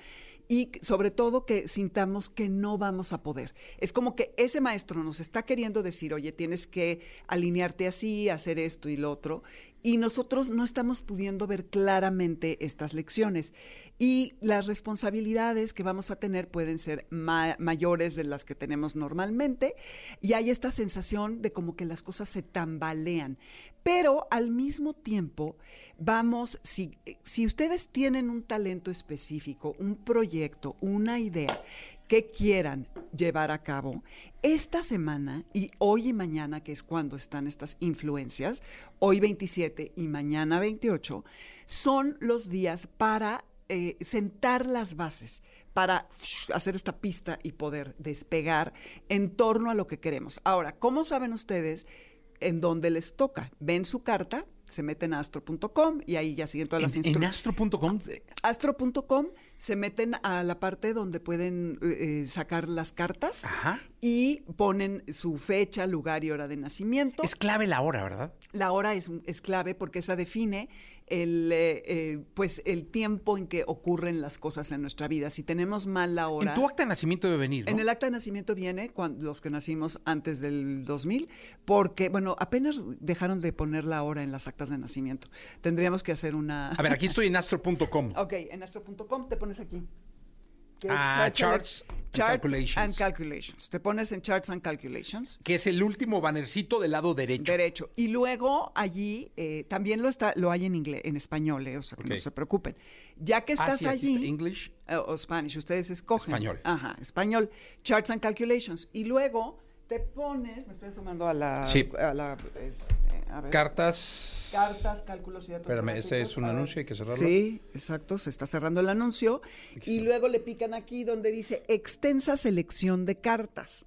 y sobre todo que sintamos que no vamos a poder. Es como que ese maestro nos está queriendo decir, oye, tienes que alinearte así, hacer esto y lo otro, y nosotros no estamos pudiendo ver claramente estas lecciones. Y las responsabilidades que vamos a tener pueden ser mayores de las que tenemos normalmente, y hay esta sensación de como que las cosas se tambalean. Pero al mismo tiempo, vamos, si, si ustedes tienen un talento específico, un proyecto, una idea que quieran llevar a cabo, esta semana y hoy y mañana, que es cuando están estas influencias, hoy 27 y mañana 28, son los días para eh, sentar las bases, para hacer esta pista y poder despegar en torno a lo que queremos. Ahora, ¿cómo saben ustedes en dónde les toca? Ven su carta, se meten a astro.com y ahí ya siguen todas las instrucciones. ¿En astro.com? Astro.com se meten a la parte donde pueden eh, sacar las cartas y ponen su fecha, lugar y hora de nacimiento. Es clave la hora, ¿verdad? La hora es, es clave porque esa define el, eh, eh, pues el tiempo en que ocurren las cosas en nuestra vida. Si tenemos mal la hora... En tu acta de nacimiento debe venir, En el acta de nacimiento viene cuando, los que nacimos antes del 2000, porque, bueno, apenas dejaron de poner la hora en las actas de nacimiento. Tendríamos que hacer una... A ver, aquí estoy en astro.com. ok, en astro.com te pones aquí ah, charts, and, calculations. Te pones en Charts and Calculations. Que es el último bannercito del lado derecho. Derecho. Y luego allí eh, también lo está, lo hay en inglés, en español, eh, o sea, que no se preocupen. Ya que ah, estás allí. English. Eh, o Spanish, ustedes escogen. Español. Ajá, español. Charts and Calculations. Y luego te pones, me estoy sumando a la, a la este, cartas. Cartas, cálculos y datos. Espérame, ese es un anuncio, hay que cerrarlo. Sí, exacto, se está cerrando el anuncio. Y luego le pican aquí donde dice extensa selección de cartas.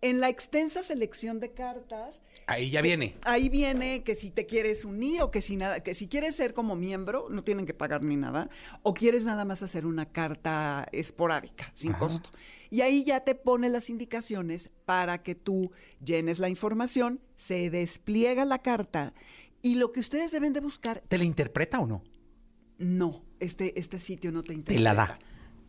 En la extensa selección de cartas. Ahí ya viene. Ahí viene que si te quieres unir o que si nada, que si quieres ser como miembro, no tienen que pagar ni nada. O quieres nada más hacer una carta esporádica, sin costo. Y ahí ya te pone las indicaciones para que tú llenes la información, se despliega la carta y lo que ustedes deben de buscar... ¿Te la interpreta o no? No, este, este sitio no te interpreta. Te la da.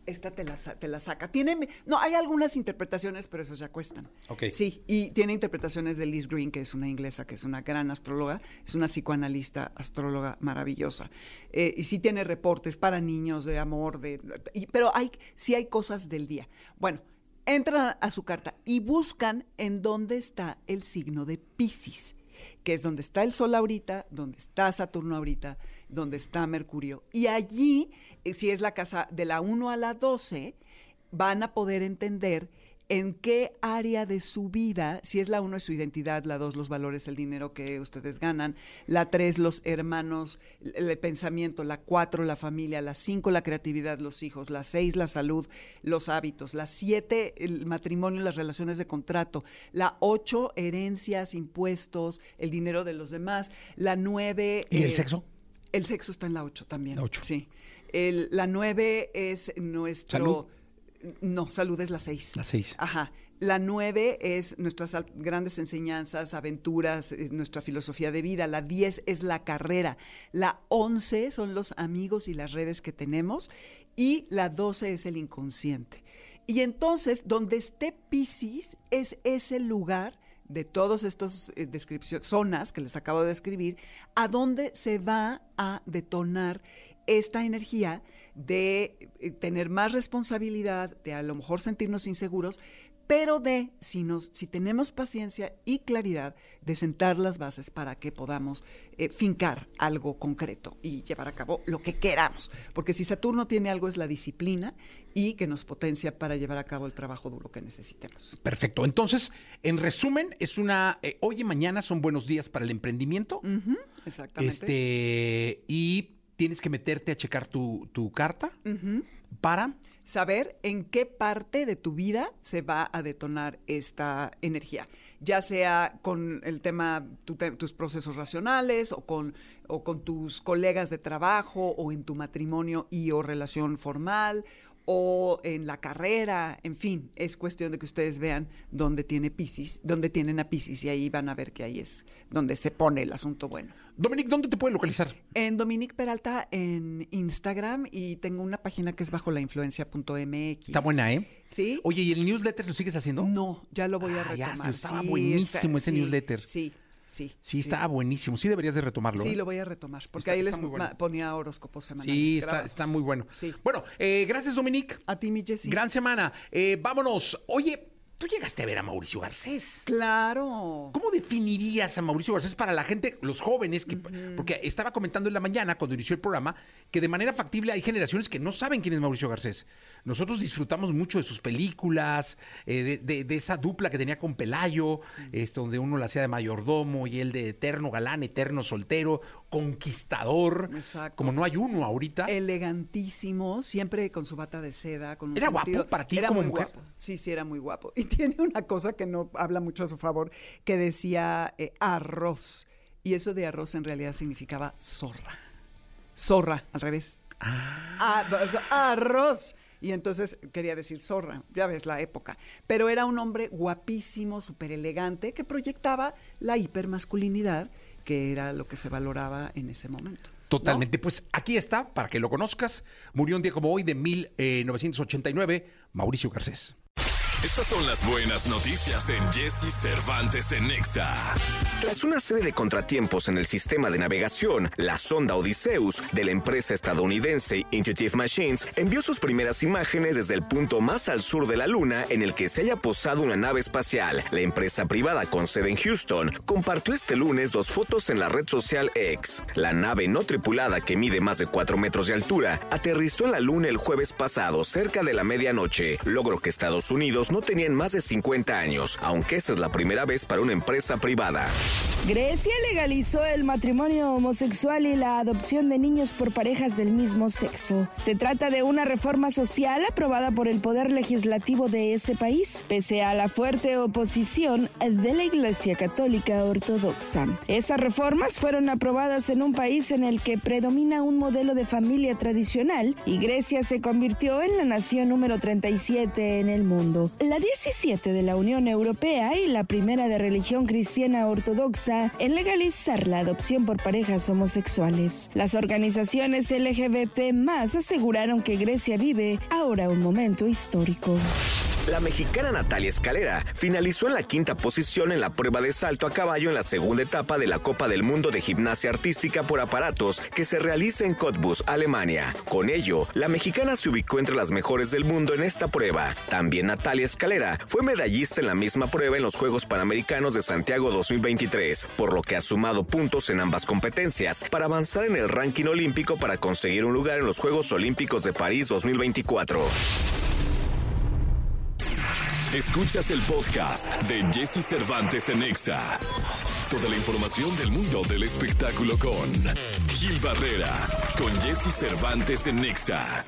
Esta te la, te la saca. Tiene, no, hay algunas interpretaciones, pero esas ya cuestan. Ok. Sí, y tiene interpretaciones de Liz Green, que es una inglesa, que es una gran astróloga, es una psicoanalista, astróloga maravillosa. Eh, y sí tiene reportes para niños de amor, de, pero hay, sí hay cosas del día. Bueno, entran a su carta y buscan en dónde está el signo de Pisces, que es donde está el Sol ahorita, donde está Saturno ahorita, donde está Mercurio. Y allí, eh, si es la casa de la 1 a la 12, van a poder entender en qué área de su vida, si es la uno es su identidad, la dos los valores, el dinero que ustedes ganan, la tres los hermanos, el pensamiento, la cuatro la familia, la cinco la creatividad, los hijos, la seis la salud, los hábitos, la siete el matrimonio, las relaciones de contrato, la ocho herencias, impuestos, el dinero de los demás, la nueve... ¿Y el eh, sexo? El sexo está en la ocho también. La ocho. Sí. El, la nueve es nuestro... No, salud es la seis. La seis. Ajá. La nueve es nuestras grandes enseñanzas, aventuras, eh, nuestra filosofía de vida. La diez es la carrera. La once son los amigos y las redes que tenemos. Y la doce es el inconsciente. Y entonces, donde esté Pisces, es ese lugar de todos estos eh, zonas que les acabo de describir, a donde se va a detonar esta energía de eh, tener más responsabilidad, de a lo mejor sentirnos inseguros, pero de, si, nos, si tenemos paciencia y claridad, de sentar las bases para que podamos eh, fincar algo concreto y llevar a cabo lo que queramos. Porque si Saturno tiene algo es la disciplina y que nos potencia para llevar a cabo el trabajo duro que necesitemos. Perfecto. Entonces, en resumen, es una. eh, hoy y mañana son buenos días para el emprendimiento. Exactamente. Este. Y tienes que meterte a checar tu, tu carta para. Saber en qué parte de tu vida se va a detonar esta energía, ya sea con el tema, tu te- tus procesos racionales o con, o con tus colegas de trabajo o en tu matrimonio y o relación formal o en la carrera, en fin, es cuestión de que ustedes vean dónde tiene Piscis, dónde tienen a Piscis y ahí van a ver que ahí es donde se pone el asunto bueno. Dominic, ¿dónde te pueden localizar? En Dominique Peralta en Instagram y tengo una página que es bajo la influencia.mx. Está buena, ¿eh? Sí. Oye, ¿y el newsletter lo sigues haciendo? No, ya lo voy a Ah, ya, retomar. estaba Sí, buenísimo está- ese sí, newsletter. Sí, sí. Sí, estaba buenísimo. Sí, deberías de retomarlo. Sí, ¿eh? lo voy a retomar, porque Está- ahí está les bueno. ponía horóscopos semanales. Sí, está, está muy bueno. Sí. Bueno, eh, gracias, Dominic. A ti, mi Jessy. Gran semana. Eh, vámonos. Oye, tú llegaste a ver a Mauricio Garcés. Claro. ¿Cómo definirías a Mauricio Garcés para la gente, los jóvenes? Que, Porque estaba comentando en la mañana, cuando inició el programa, que de manera factible hay generaciones que no saben quién es Mauricio Garcés. Nosotros disfrutamos mucho de sus películas, eh, de, de- de esa dupla que tenía con Pelayo, este, donde uno la hacía de mayordomo y él de eterno galán, eterno soltero, conquistador. Exacto. Como no hay uno ahorita. Elegantísimo, siempre con su bata de seda. Con un ¿Era guapo para ti era como muy mujer? guapo. Sí, sí, era muy guapo. Y tiene una cosa que no habla mucho a su favor, que decía eh, arroz. Y eso de arroz en realidad significaba zorra. Zorra, al revés. Ah, sea, arroz. Y entonces quería decir zorra, ya ves la época. Pero era un hombre guapísimo, súper elegante, que proyectaba la hipermasculinidad, que era lo que se valoraba en ese momento. Totalmente. Pues aquí está, para que lo conozcas. Murió un día como hoy de 1989, Mauricio Garcés. Estas son las buenas noticias en Jesse Cervantes en Nexa. Tras una serie de contratiempos en el sistema de navegación, la sonda Odysseus de la empresa estadounidense Intuitive Machines envió sus primeras imágenes desde el punto más al sur de la Luna en el que se haya posado una nave espacial. La empresa privada con sede en Houston compartió este lunes dos fotos en la red social X. La nave no tripulada que mide más de 4 metros de altura aterrizó en la Luna el jueves pasado cerca de la medianoche, logro que Estados Unidos no tenía en más de 50 años, aunque esta es la primera vez para una empresa privada. Grecia legalizó el matrimonio homosexual y la adopción de niños por parejas del mismo sexo. Se trata de una reforma social aprobada por el Poder Legislativo de ese país, pese a la fuerte oposición de la Iglesia Católica Ortodoxa. Esas reformas fueron aprobadas en un país en el que predomina un modelo de familia tradicional y Grecia se convirtió en la nación número 37 en el mundo. La 17 de la Unión Europea y la primera de religión cristiana ortodoxa en legalizar la adopción por parejas homosexuales. Las organizaciones LGBT más aseguraron que Grecia vive ahora un momento histórico. La mexicana Natalia Escalera finalizó en la quinta posición en la prueba de salto a caballo en la segunda etapa de la Copa del Mundo de Gimnasia Artística por Aparatos que se realiza en Cottbus, Alemania. Con ello, la mexicana se ubicó entre las mejores del mundo en esta prueba. También Natalia Escalera fue medallista en la misma prueba en los Juegos Panamericanos de Santiago 2023, por lo que ha sumado puntos en ambas competencias para avanzar en el ranking olímpico para conseguir un lugar en los Juegos Olímpicos de París 2024. Escuchas el podcast de Jesse Cervantes en Nexa. Toda la información del mundo del espectáculo con Gil Barrera, con Jesse Cervantes en Nexa.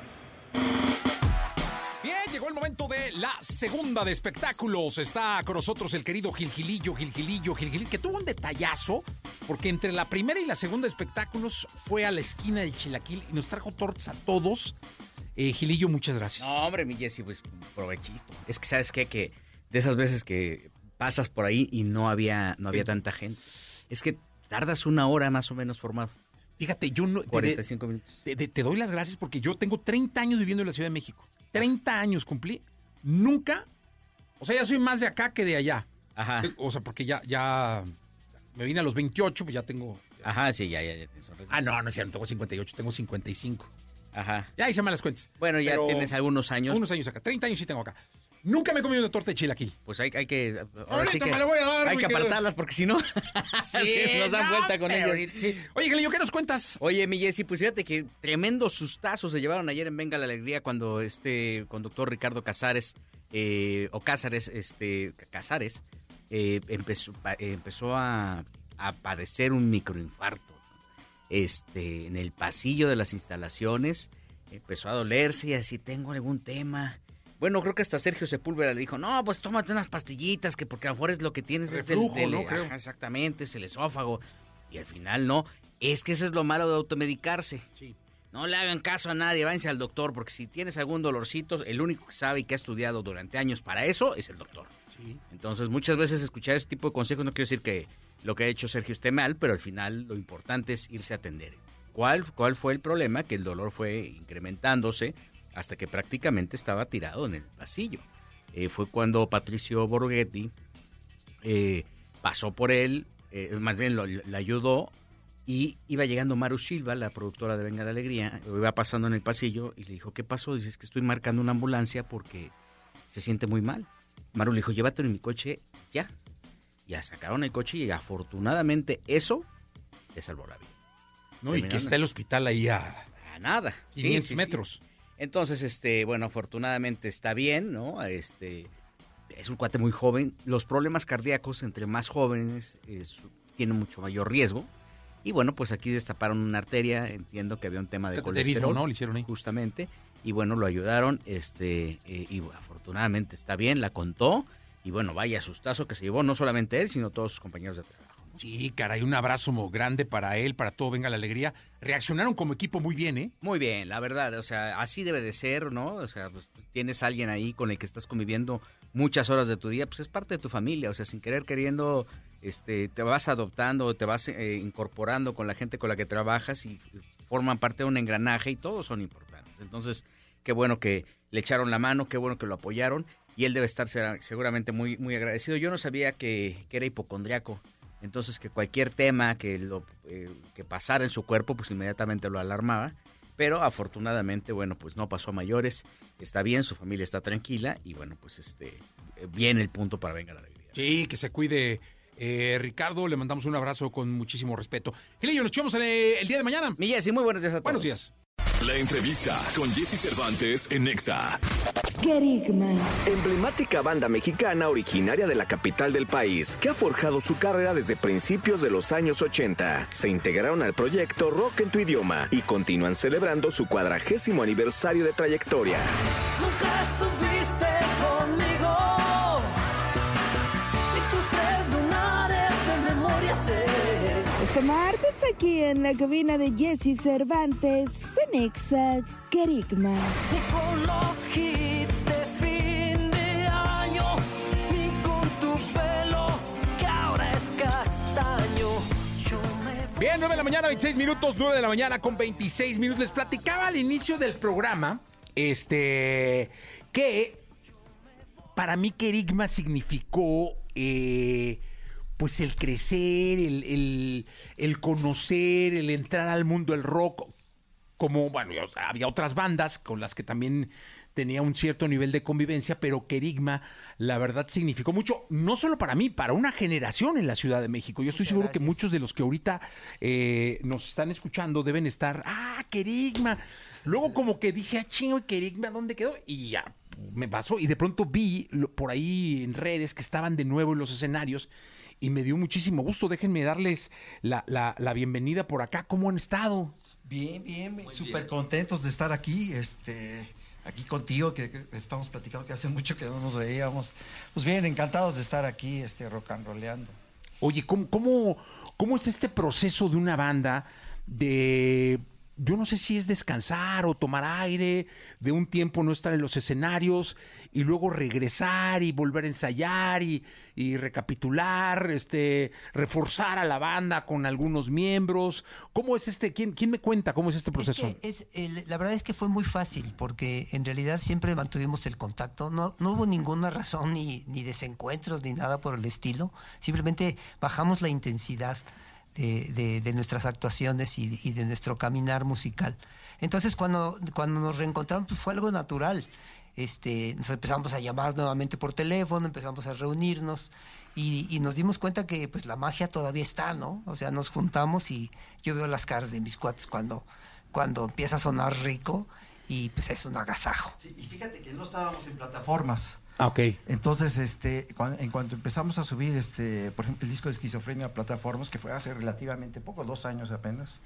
Momento de la segunda de espectáculos. Está con nosotros el querido Gilgilillo, Gilgilillo, Gilgilillo, que tuvo un detallazo, porque entre la primera y la segunda de espectáculos fue a la esquina del Chilaquil y nos trajo tortas a todos. Eh, Gilillo, muchas gracias. No, hombre, mi Jessy, pues provechito. Es que, ¿sabes qué? Que de esas veces que pasas por ahí y no había, no había tanta gente. Es que tardas una hora más o menos formado. Fíjate, yo no... te- 45 minutos. Te, te- te doy las gracias porque yo tengo 30 años viviendo en la Ciudad de México. 30 años cumplí. Nunca... O sea, ya soy más de acá que de allá. Ajá. O sea, porque ya, ya me vine a los 28, pues ya tengo... Ajá, sí, ya, ya, ya. Ah, no, no es cierto, tengo 58, tengo 55. Ajá. Ya hice malas cuentas. Bueno, ya Pero tienes algunos años. Unos años acá, 30 años sí tengo acá. Nunca me he comido una torta de chilaquil. Pues hay, hay que. Ahora Ahorita sí que me la voy a dar, hay que querido. apartarlas porque si no. sí, nos dan no, vuelta con sí. Oye, Gelillo, ¿qué nos cuentas? Oye, mi Jessy, pues fíjate que tremendos sustazos se llevaron ayer en Venga la Alegría cuando este conductor Ricardo Casares, eh, o Cázares, este, Casares, eh, empezó, eh, empezó a, a padecer un microinfarto. Este, en el pasillo de las instalaciones, empezó a dolerse y a decir, tengo algún tema. Bueno, creo que hasta Sergio Sepúlveda le dijo, no, pues tómate unas pastillitas, que porque a lo mejor es lo que tienes es el. Ajá, exactamente, es el esófago. Y al final no. Es que eso es lo malo de automedicarse. No le hagan caso a nadie, váyanse al doctor, porque si tienes algún dolorcito, el único que sabe y que ha estudiado durante años para eso es el doctor. Entonces, muchas veces escuchar ese tipo de consejos no quiero decir que lo que ha hecho Sergio esté mal, pero al final lo importante es irse a atender. ¿Cuál, cuál fue el problema? Que el dolor fue incrementándose hasta que prácticamente estaba tirado en el pasillo. Eh, fue cuando Patricio Borghetti eh, pasó por él, eh, más bien lo- le ayudó y iba llegando Maru Silva, la productora de Venga la Alegría, lo iba pasando en el pasillo y le dijo, ¿qué pasó? Dice, es que estoy marcando una ambulancia porque se siente muy mal. Maru le dijo, llévatelo en mi coche ya. Ya sacaron el coche y afortunadamente eso le salvó la vida. No, y que está el hospital ahí a A nada. 500 Sí, sí, sí. Entonces, este, bueno, afortunadamente está bien, ¿no? Este, es un cuate muy joven. Los problemas cardíacos entre más jóvenes es- tienen mucho mayor riesgo. Y bueno, pues aquí destaparon una arteria, entiendo que había un tema de colesterol. ¿no? Le hicieron ahí. Justamente. Y bueno, lo ayudaron, este, eh, y afortunadamente está bien, la contó. Y bueno, vaya sustazo que se llevó no solamente él, sino todos sus compañeros de trabajo. Sí, caray, un abrazo grande para él, para todo, venga la alegría. Reaccionaron como equipo muy bien, ¿eh? Muy bien, la verdad, o sea, así debe de ser, ¿no? O sea, pues, tienes a alguien ahí con el que estás conviviendo muchas horas de tu día, pues es parte de tu familia, o sea, sin querer queriendo, este, te vas adoptando, te vas eh, incorporando con la gente con la que trabajas y forman parte de un engranaje y todos son importantes. Entonces, qué bueno que le echaron la mano, qué bueno que lo apoyaron y él debe estar se- seguramente muy, muy agradecido. Yo no sabía que, que era hipocondriaco. Entonces que cualquier tema que lo eh, que pasara en su cuerpo, pues inmediatamente lo alarmaba. Pero afortunadamente, bueno, pues no pasó a mayores. Está bien, su familia está tranquila y bueno, pues este viene el punto para venga la alegría. Sí, que se cuide. eh, Ricardo, le mandamos un abrazo con muchísimo respeto. Gelillo, nos echamos el, el día de mañana. Mi Jessy, muy buenos días a todos. Buenos días. La entrevista con Jesse Cervantes en Nexa. Kerigma. Emblemática banda mexicana originaria de la capital del país, que ha forjado su carrera desde principios de los años 80. Se integraron al proyecto Rock en tu idioma y continúan celebrando su cuadragésimo aniversario de trayectoria. Nunca Este martes aquí en la cabina de Jesse Cervantes, Cenexa Kerigma. Ni con los hits de fin de año. Ni con tu pelo que ahora es castaño. Yo me Bien, 9 de la mañana, 26 minutos, 9 de la mañana con 26 minutos. Les platicaba al inicio del programa, este, que para mí Kerigma significó, eh, pues el crecer, el, el- el conocer, el entrar al mundo del rock, como, bueno, había otras bandas con las que también tenía un cierto nivel de convivencia, pero Kerigma, la verdad, significó mucho, no solo para mí, para una generación en la Ciudad de México. Yo estoy seguro que muchos de los que ahorita eh, nos están escuchando deben estar, ah, Kerigma. Luego como que dije, ah, chingo, Kerigma, ¿dónde quedó? Y ya me pasó, y de pronto vi lo- por ahí en redes que estaban de nuevo en los escenarios y me dio muchísimo gusto. Déjenme darles la, la- la bienvenida por acá. ¿Cómo han estado? Bien, bien, súper contentos de estar aquí, este, aquí contigo, que, que estamos platicando que hace mucho que no nos veíamos. Pues bien, encantados de estar aquí, este, rock and rollando. Oye, ¿cómo, cómo, cómo es este proceso de una banda de, yo no sé si es descansar o tomar aire, de un tiempo no estar en los escenarios y luego regresar y volver a ensayar y, y recapitular, este, reforzar a la banda con algunos miembros? ¿Cómo es este? ¿Quién, quién me cuenta cómo es este proceso? Es que es, el- la verdad es que fue muy fácil porque en realidad siempre mantuvimos el contacto. No, no hubo ninguna razón ni, ni desencuentros ni nada por el estilo. Simplemente bajamos la intensidad de, nuestras actuaciones y, de nuestro caminar musical. Entonces cuando, cuando nos reencontramos pues, fue algo natural. este, nos empezamos a llamar nuevamente por teléfono, empezamos a reunirnos y, nos dimos cuenta que pues la magia todavía está, ¿no? O sea, nos juntamos y yo veo las caras de mis cuates cuando, cuando empieza a sonar rico y pues es un agasajo. Y fíjate que no estábamos en plataformas. Ah, ok. Entonces, este, en cuanto empezamos a subir, este, por ejemplo, el disco de esquizofrenia a plataformas, que fue hace relativamente poco, dos años apenas,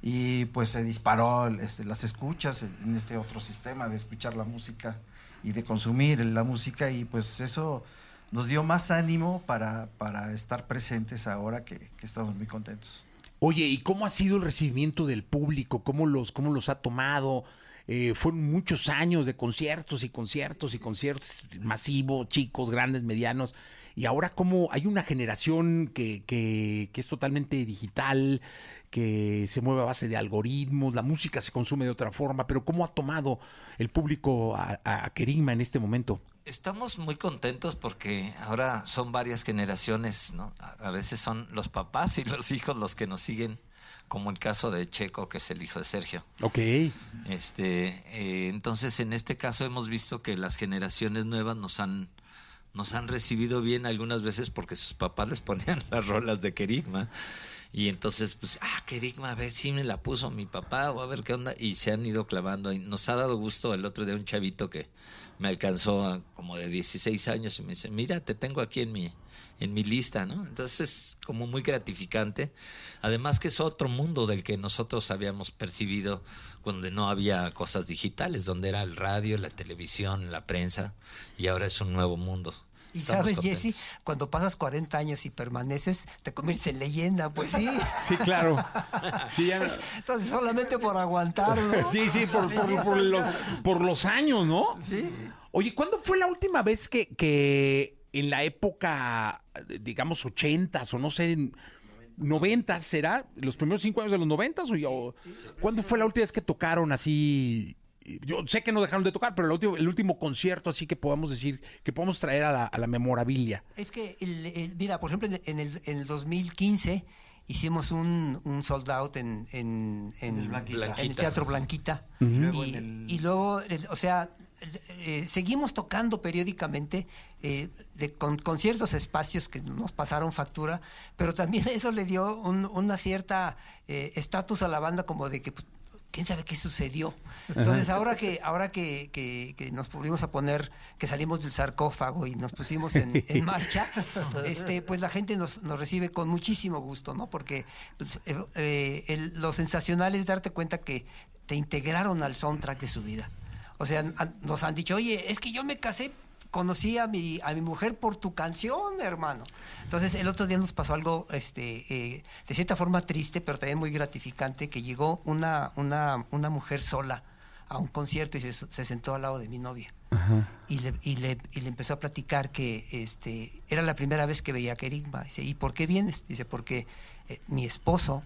y pues se disparó este, las escuchas en este otro sistema de escuchar la música y de consumir la música, y pues eso nos dio más ánimo para, para estar presentes ahora que, que estamos muy contentos. Oye, ¿y cómo ha sido el recibimiento del público? ¿Cómo los, cómo los ha tomado? Eh, fueron muchos años de conciertos y conciertos y conciertos masivos, chicos, grandes, medianos. Y ahora como hay una generación que, que, que es totalmente digital, que se mueve a base de algoritmos, la música se consume de otra forma, pero ¿cómo ha tomado el público a, a, en este momento? Estamos muy contentos porque ahora son varias generaciones, ¿no? A veces son los papás y los hijos los que nos siguen, como el caso de Checo, que es el hijo de Sergio. Ok. Este, eh, entonces, en este caso hemos visto que las generaciones nuevas nos han nos han recibido bien algunas veces porque sus papás les ponían las rolas de Kerigma. Y entonces, pues, ah, Kerigma, a ver si me la puso mi papá o a ver qué onda. Y se han ido clavando. Y nos ha dado gusto el otro día un chavito que me alcanzó como de 16 años y me dice, mira, te tengo aquí en mi, en mi lista, ¿no? Entonces es como muy gratificante. Además que es otro mundo del que nosotros habíamos percibido cuando no había cosas digitales, donde era el radio, la televisión, la prensa, y ahora es un nuevo mundo. Y Estamos sabes, contentos. Jesse, cuando pasas 40 años y permaneces, te conviertes en leyenda, pues sí. Sí, claro. Sí, ya- Entonces, solamente por aguantarlo. Sí, sí, por, por- por los, por los años, ¿no? Sí. Oye, ¿cuándo fue la última vez que, que en la época, digamos, ochentas o no sé, en noventas, será? ¿Los primeros cinco años de los noventas? O, o- ¿Cuándo fue la última vez que tocaron así? Yo sé que no dejaron de tocar, pero el último, el último concierto así que podamos decir, que podamos traer a la, a la memorabilia. Es que, el- el- mira, por ejemplo, en el, en el 2015 hicimos un, un sold out en, en, en- el Blanquita. en el Teatro Blanquita. Y, en el- y luego, el- o sea, eh, seguimos tocando periódicamente eh, de- con, con ciertos espacios que nos pasaron factura, pero también eso le dio un- una cierta eh, estatus a la banda como de que... pues, ¿Quién sabe qué sucedió? Entonces, Ajá. ahora que ahora que, que- que nos volvimos a poner, que salimos del sarcófago y nos pusimos en, en marcha, este, pues la gente nos, nos recibe con muchísimo gusto, ¿no? Porque pues, eh, eh, el- lo sensacional es darte cuenta que te integraron al soundtrack de su vida. O sea, nos han dicho, oye, es que yo me casé, conocí a mi, a mi mujer por tu canción, hermano. Entonces, el otro día nos pasó algo, este, eh, de cierta forma triste, pero también muy gratificante, que llegó una, una, una mujer sola a un concierto y se, se sentó al lado de mi novia. Y le, y, le, y le empezó a platicar que este, era la primera vez que veía a Kerigma. Dice, ¿y por qué vienes? Dice, porque eh, mi esposo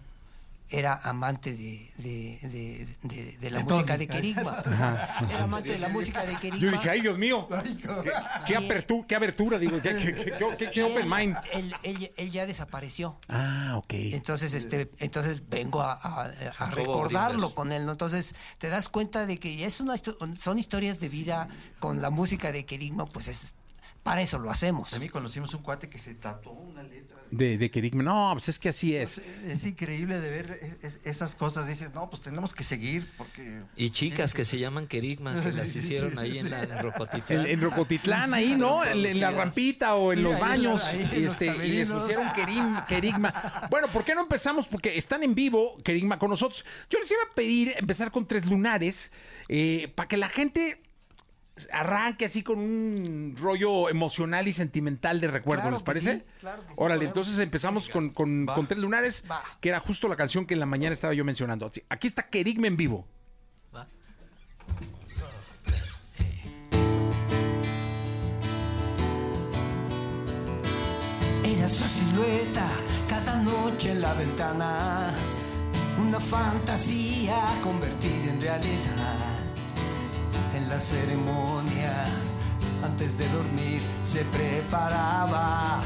era amante de, de, de- de- de la música de Kerigma. Ajá. Era amante de la música de Kerigma. Yo dije, ay, Dios mío, qué, qué apertura, qué abertura, digo, qué, qué- qué- qué- qué Y open él- mind. Él, él- él ya desapareció. Ah, ok. Entonces, este, entonces vengo a, a- a Jacobo recordarlo con él, ¿no? Entonces, te das cuenta de que es una son historias de vida con la música de Kerigma, pues es para eso lo hacemos. También conocimos un cuate que se tatuó una letra. De, de Kerigma. No, pues es que así es. Es increíble de ver es- es- esas cosas. Dices, no, pues tenemos que seguir porque... Y chicas que se llaman Kerigma, que las hicieron ahí en, la, en Rocotitlán. En, en Rocotitlán, ahí, ¿no? En, en la rampita o en Sí, los ahí baños. ahí en los este, y les pusieron Kerim- Kerigma. Bueno, ¿por qué no empezamos? Porque están en vivo, Kerigma, con nosotros. Yo les iba a pedir empezar con tres lunares eh, para que la gente arranque así con un rollo emocional y sentimental de recuerdo, Claro ¿les parece? sí, claro que Órale, entonces empezamos con, con- con tres lunares, que era justo la canción que en la mañana estaba yo mencionando. Aquí está Kerigma en vivo. Era su silueta cada noche en la ventana, una fantasía convertida en realidad. En la ceremonia, antes de dormir, se preparaba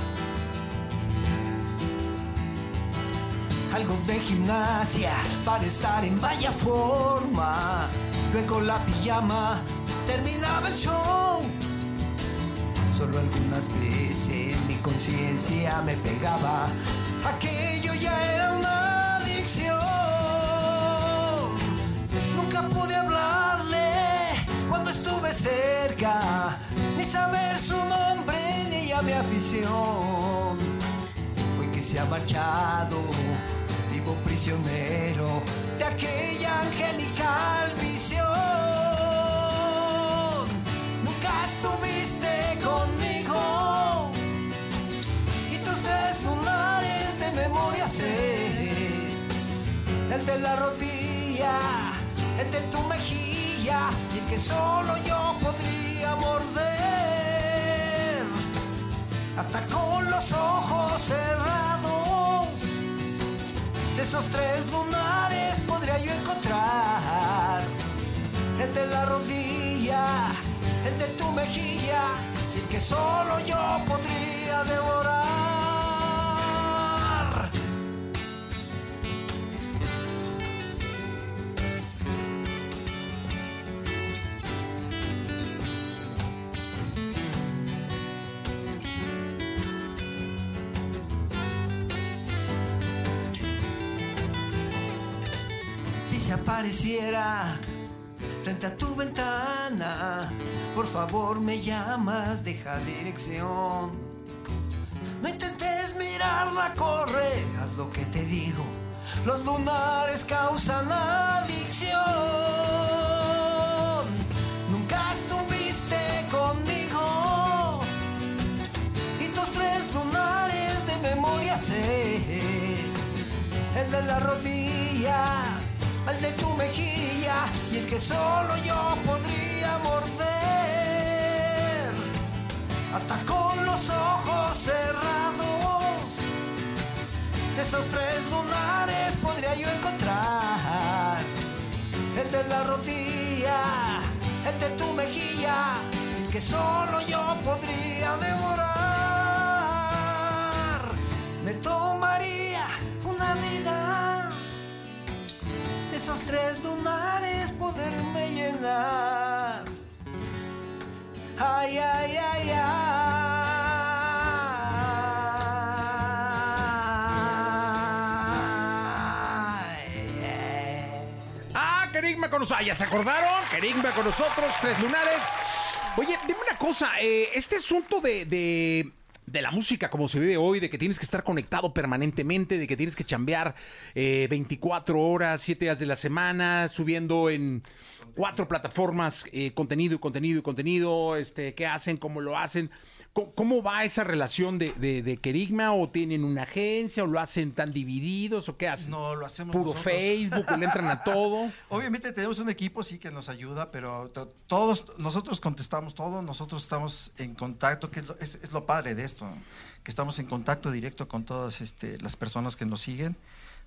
algo de gimnasia para estar en vaya forma. Luego la pijama terminaba el show. Solo algunas veces mi conciencia me pegaba. Aquello ya era una ni saber su nombre ni ella mi afición. Hoy que se ha marchado, vivo prisionero de aquella angelical visión. Nunca estuviste conmigo y tus tres lunares de memoria sé. El de la rodilla, el de tu que solo yo podría morder. Hasta con los ojos cerrados, de esos tres lunares podría yo encontrar el de la rodilla, el de tu mejilla y el que solo yo podría devorar. Frente a tu ventana, por favor me llamas, deja dirección. No intentes mirarla, corre, haz lo que te digo. Los lunares causan adicción. Nunca estuviste conmigo y tus tres lunares de memoria sé. El de la rodilla, el de tu y el que solo yo podría morder. Hasta con los ojos cerrados, esos tres lunares podría yo encontrar. El de la rodilla, el de tu mejilla, el que solo yo podría devorar. Me tomaría una vida esos tres lunares poderme llenar. Ay, ay, ay, Ah, Kerigma con nosotros. Ah, ya se acordaron. Kerigma con nosotros, Tres Lunares. Oye, dime una cosa. eh, este asunto de, de, de la música como se vive hoy, de que tienes que estar conectado permanentemente, de que tienes que chambear eh, 24 horas, 7 días de la semana, subiendo en cuatro plataformas eh, contenido y contenido y contenido, este, qué hacen, cómo lo hacen. ¿Cómo, cómo va esa relación de, de, de Kerigma? ¿O tienen una agencia? ¿O lo hacen tan divididos? ¿O qué hacen? No, lo hacemos Puro nosotros. Facebook, ¿o le entran a todo. Obviamente tenemos un equipo, sí, que nos ayuda, pero to- todos, nosotros contestamos todo, nosotros estamos en contacto, que es lo, es- es lo padre de esto, que estamos en contacto directo con todas este, las personas que nos siguen,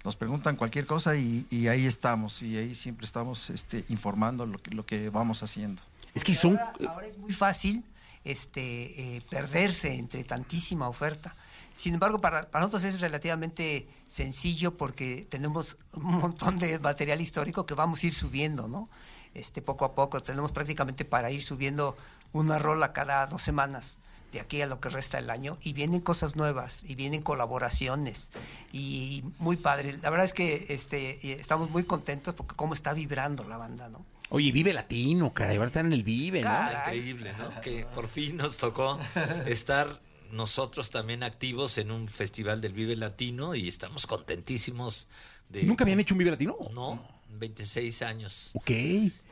nos preguntan cualquier cosa y, y ahí estamos, y ahí siempre estamos este, informando lo que, lo que vamos haciendo. Es que son... Ahora, ahora es muy fácil este, eh, perderse entre tantísima oferta. Sin embargo, para, nosotros es relativamente sencillo porque tenemos un montón de material histórico que vamos a ir subiendo, ¿no? Este, poco a poco. Tenemos prácticamente para ir subiendo una rola cada dos semanas de aquí a lo que resta del año y vienen cosas nuevas y vienen colaboraciones y muy padre. La verdad es que este, estamos muy contentos porque cómo está vibrando la banda, ¿no? Oye, Vive Latino, caray, van a estar en el Vive, ¿no? Está increíble, ¿no? Que por fin nos tocó estar nosotros también activos en un festival del Vive Latino y estamos contentísimos de... ¿Nunca habían hecho un Vive Latino? No, 26 años. Ok.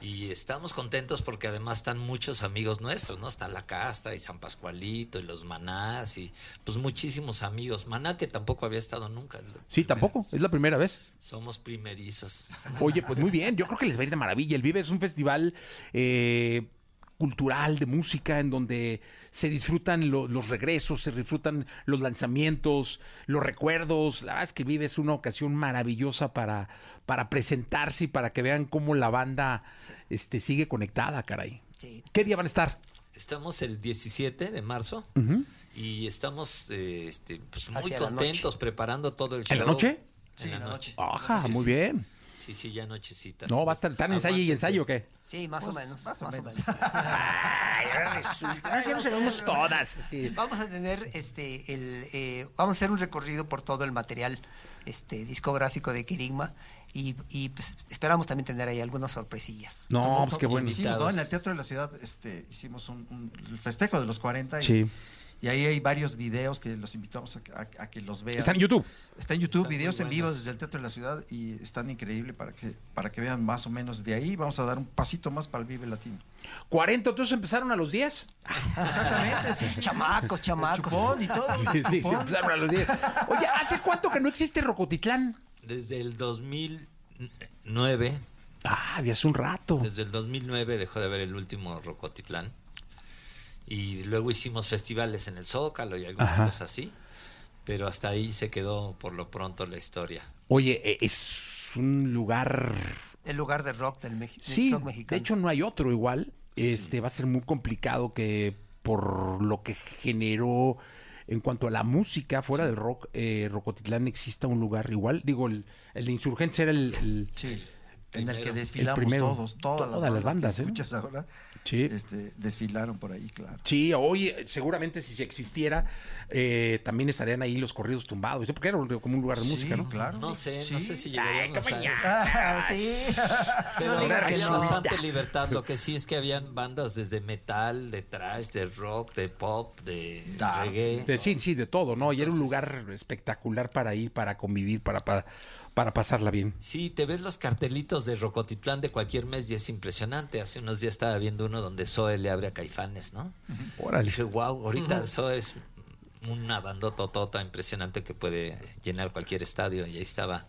Y estamos contentos porque además están muchos amigos nuestros, ¿no? Está La Casta y San Pascualito y los Manás y pues muchísimos amigos. Maná que tampoco había estado nunca. Sí, tampoco, es la primera vez. Somos primerizos. Oye, pues muy bien, yo creo que les va a ir de maravilla. El Vive es un festival eh, cultural de música en donde se disfrutan lo- los regresos, se disfrutan los lanzamientos, los recuerdos. La verdad es que Vive es una ocasión maravillosa para, para presentarse y para que vean cómo la banda este, sigue conectada, caray. ¿Qué día van a estar? Estamos el 17 de marzo y estamos eh, este, pues muy Hacia contentos preparando todo el show. ¿En la noche? en la noche. Ajá, Sí, muy sí. bien. Sí, sí, ya nochecita. No, va a estar tan ensayo y ensayo o qué? Sí, más o Pues, menos. más o menos. Ay, ahora resulta. Ahora sí nos sabemos todas. sí. Vamos a tener este el eh, vamos a hacer un recorrido por todo el material este discográfico de Kerigma y, y, pues, esperamos también tener ahí algunas sorpresillas. No, pues qué bueno. Hicimos, ¿no? En el Teatro de la Ciudad este, hicimos un, un- el festejo de los 40 y, Sí. Y ahí hay varios videos que los invitamos a, que- a- a que los vean. Está en YouTube. Está en YouTube, Están videos en vivo desde el Teatro de la Ciudad y están increíbles para que, para que vean más o menos de ahí. Vamos a dar un pasito más para el Vive Latino. 40, entonces empezaron a los 10. Exactamente, sí, sí, sí. Chamacos, El chamacos. chupón y todo. Sí, sí, empezaron a los 10. Oye, ¿hace cuánto que no existe Rocotitlán? Desde el 2009, Ah, ya hace un rato. desde el 2009 dejó de haber el último Rocotitlán. Y luego hicimos festivales en el Zócalo y algunas Ajá. cosas así. Pero hasta ahí se quedó por lo pronto la historia. Oye, eh, es un lugar. El lugar de rock del, del Sí, de hecho no hay otro igual. Este va a ser muy complicado que por lo que generó en cuanto a la música fuera del rock, eh, Rocotitlán exista un lugar igual. Digo, el, el de Insurgentes era el, el- Sí, en el que Primero. desfilamos El primero. todos, todas, Todas las bandas, que ¿eh? escuchas ahora, Sí. este, desfilaron por ahí, claro. Sí, hoy seguramente si se existiera, eh, también estarían ahí los corridos tumbados, porque era un- como un lugar de Sí, música, ¿no? claro. No sé, Sí. no sé si llegaríamos a eso. Sí. Pero No no. bastante libertad. Lo que sí es que habían bandas desde metal, de trash, de rock, de pop, de reggae. De, sí, sí, de todo, ¿no? Y era un Entonces- lugar espectacular para ir, para convivir, para, para, para pasarla bien. Sí, te ves los cartelitos de Rocotitlán de cualquier mes y es impresionante. Hace unos días estaba viendo uno donde Zoe le abre a Caifanes, ¿no? Órale. Dije, wow, ahorita Zoe es una bandototota impresionante que puede llenar cualquier estadio y ahí estaba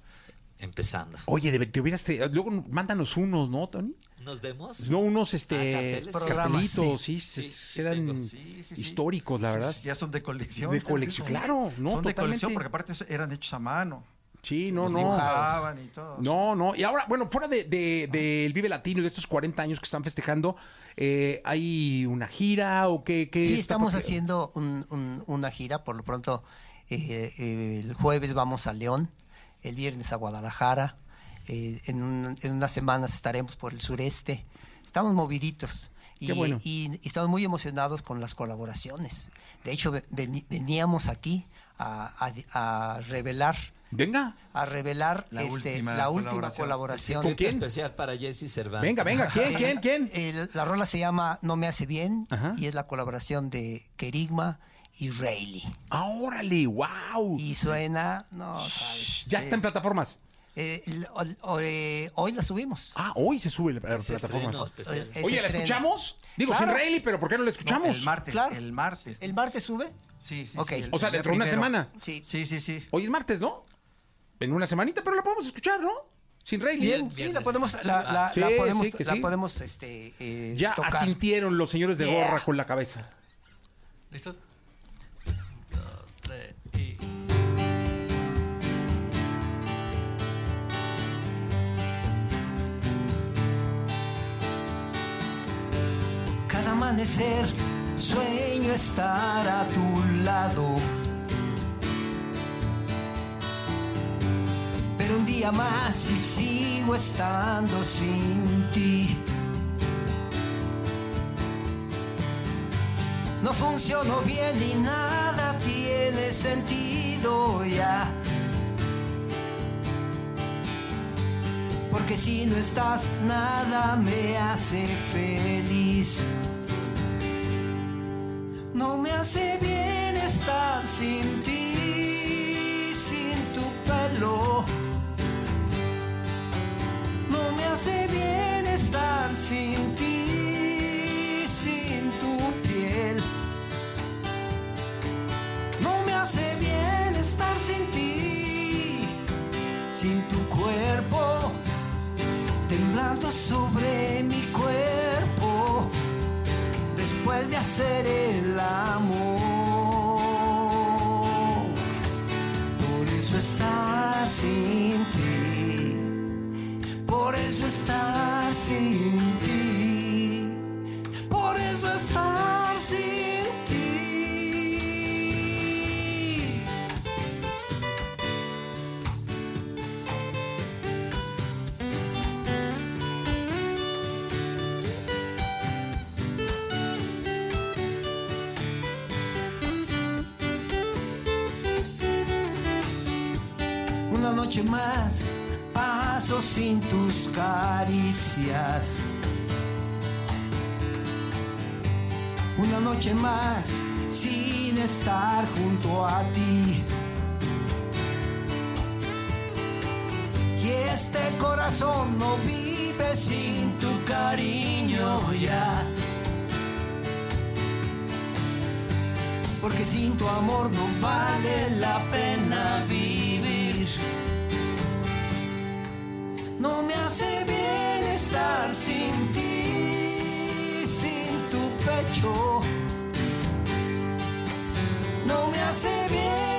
empezando. Oye, de- te hubieras traído- luego mándanos unos, ¿no, Tony? ¿Nos demos? No, unos Ah, este carteles. Programas, cartelitos, sí, Sí, sí, sí eran tengo. Sí, sí, sí. históricos, la Sí, verdad. sí, Ya son de colección. De colección, claro, no, Son de colección porque aparte eran hechos a mano. Sí, no, Los no. dibujaban y todo. No, no. Y ahora, bueno, fuera de, de- del Vive Latino y de estos 40 años que están festejando, eh, ¿hay una gira o qué? qué Sí, estamos por- haciendo un- un- una gira, por lo pronto eh, eh, el jueves vamos a León, el viernes a Guadalajara, en, un- en unas semanas estaremos por el sureste, estamos moviditos. Y, Qué bueno. y- y estamos muy emocionados con las colaboraciones. De hecho, veníamos aquí a, a- a revelar, Venga. a revelar La este, última la última colaboración. colaboración. ¿Con quién? Especial para Jesse Cervantes. Venga, venga, ¿quién, Eh, quién, quién? el- la rola se llama No me hace bien Ajá. y es la colaboración de Kerigma y Rayleigh. Ah, órale, wow. Y suena, no sabes. Ya está en plataformas. Eh, el- el- o- eh, hoy la subimos. Ah, hoy se sube a las Ese plataformas. estreno especial. Eh, ese Oye, ¿la escuchamos? Digo, Claro. sin Rayleigh, pero ¿por qué no la No, escuchamos? el martes, Claro. el martes. ¿El martes sube? Sí, sí, Ok. sí, el- O sea, dentro de una semana. Sí. Sí, sí, sí. Hoy es martes, ¿no? En una semanita, pero la podemos escuchar, ¿no? Sin Rayleigh. Bien, sí, la podemos, la, la- Sí, la podemos, sí, que la podemos, este, eh, Ya tocar. asintieron los señores de Yeah. gorra con la cabeza. ¿Listo? Dos, tres y... Cada amanecer sueño estar a tu lado. Un día más y sigo estando sin ti. No funcionó bien y nada tiene sentido ya. Porque si no estás, nada me hace feliz. No me hace bien estar sin ti, sin tu pelo. No me hace bien estar sin ti, sin tu piel. No me hace bien estar sin ti, sin tu cuerpo, temblando sobre mi cuerpo después de hacer el amor. Por eso estar sin ti, por eso estar sin ti. Por eso estar sin ti. Una noche más sin tus caricias. Una noche más sin estar junto a ti. Y este corazón no vive sin tu cariño ya. Porque sin tu amor no vale la pena vivir. No me hace bien estar sin ti, sin tu pecho. No me hace bien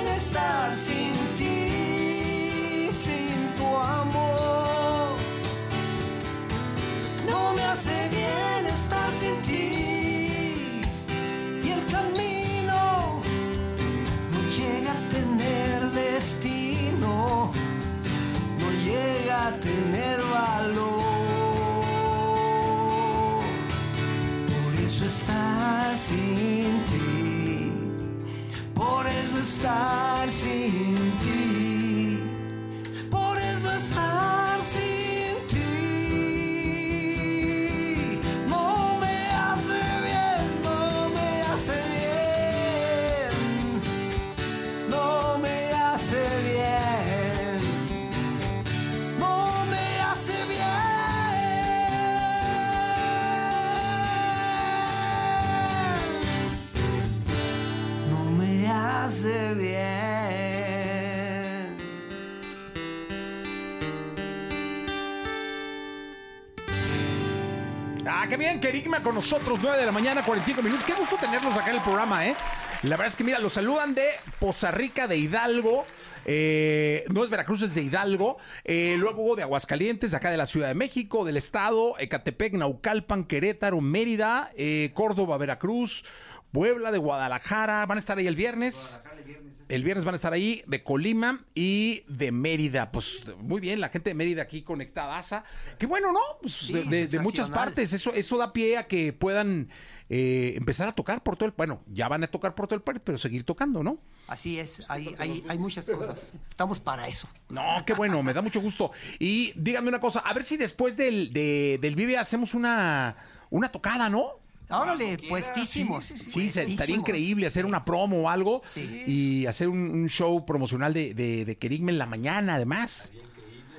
bien, Kerigma con nosotros, 9 de la mañana, 45 minutos. Qué gusto tenerlos acá en el programa, ¿eh? La verdad es que, mira, los saludan de Poza Rica, de Hidalgo. eh, no es Veracruz, es de Hidalgo. eh, luego de Aguascalientes, acá de la Ciudad de México, del Estado, Ecatepec, Naucalpan, Querétaro, Mérida, eh, Córdoba, Veracruz, Puebla, de Guadalajara. Van a estar ahí el viernes. El viernes van a estar ahí de Colima y de Mérida. Pues muy bien, la gente de Mérida aquí conectada. Qué bueno, ¿no? Pues, Sí, de, de- de muchas partes. Eso, eso da pie a que puedan eh, empezar a tocar por todo el... Bueno, ya van a tocar por todo el país, pero seguir tocando, ¿no? Así es, hay, hay, hay muchas cosas. Estamos para eso. No, qué bueno, me da mucho gusto. Y díganme una cosa, a ver si después del, de- del Vive hacemos una, una tocada, ¿no? Órale, puestísimos. Sí, se- estaría puestísimos. increíble hacer una promo o algo Sí. y hacer un, un show promocional de, de, de Kerigma en la mañana, además.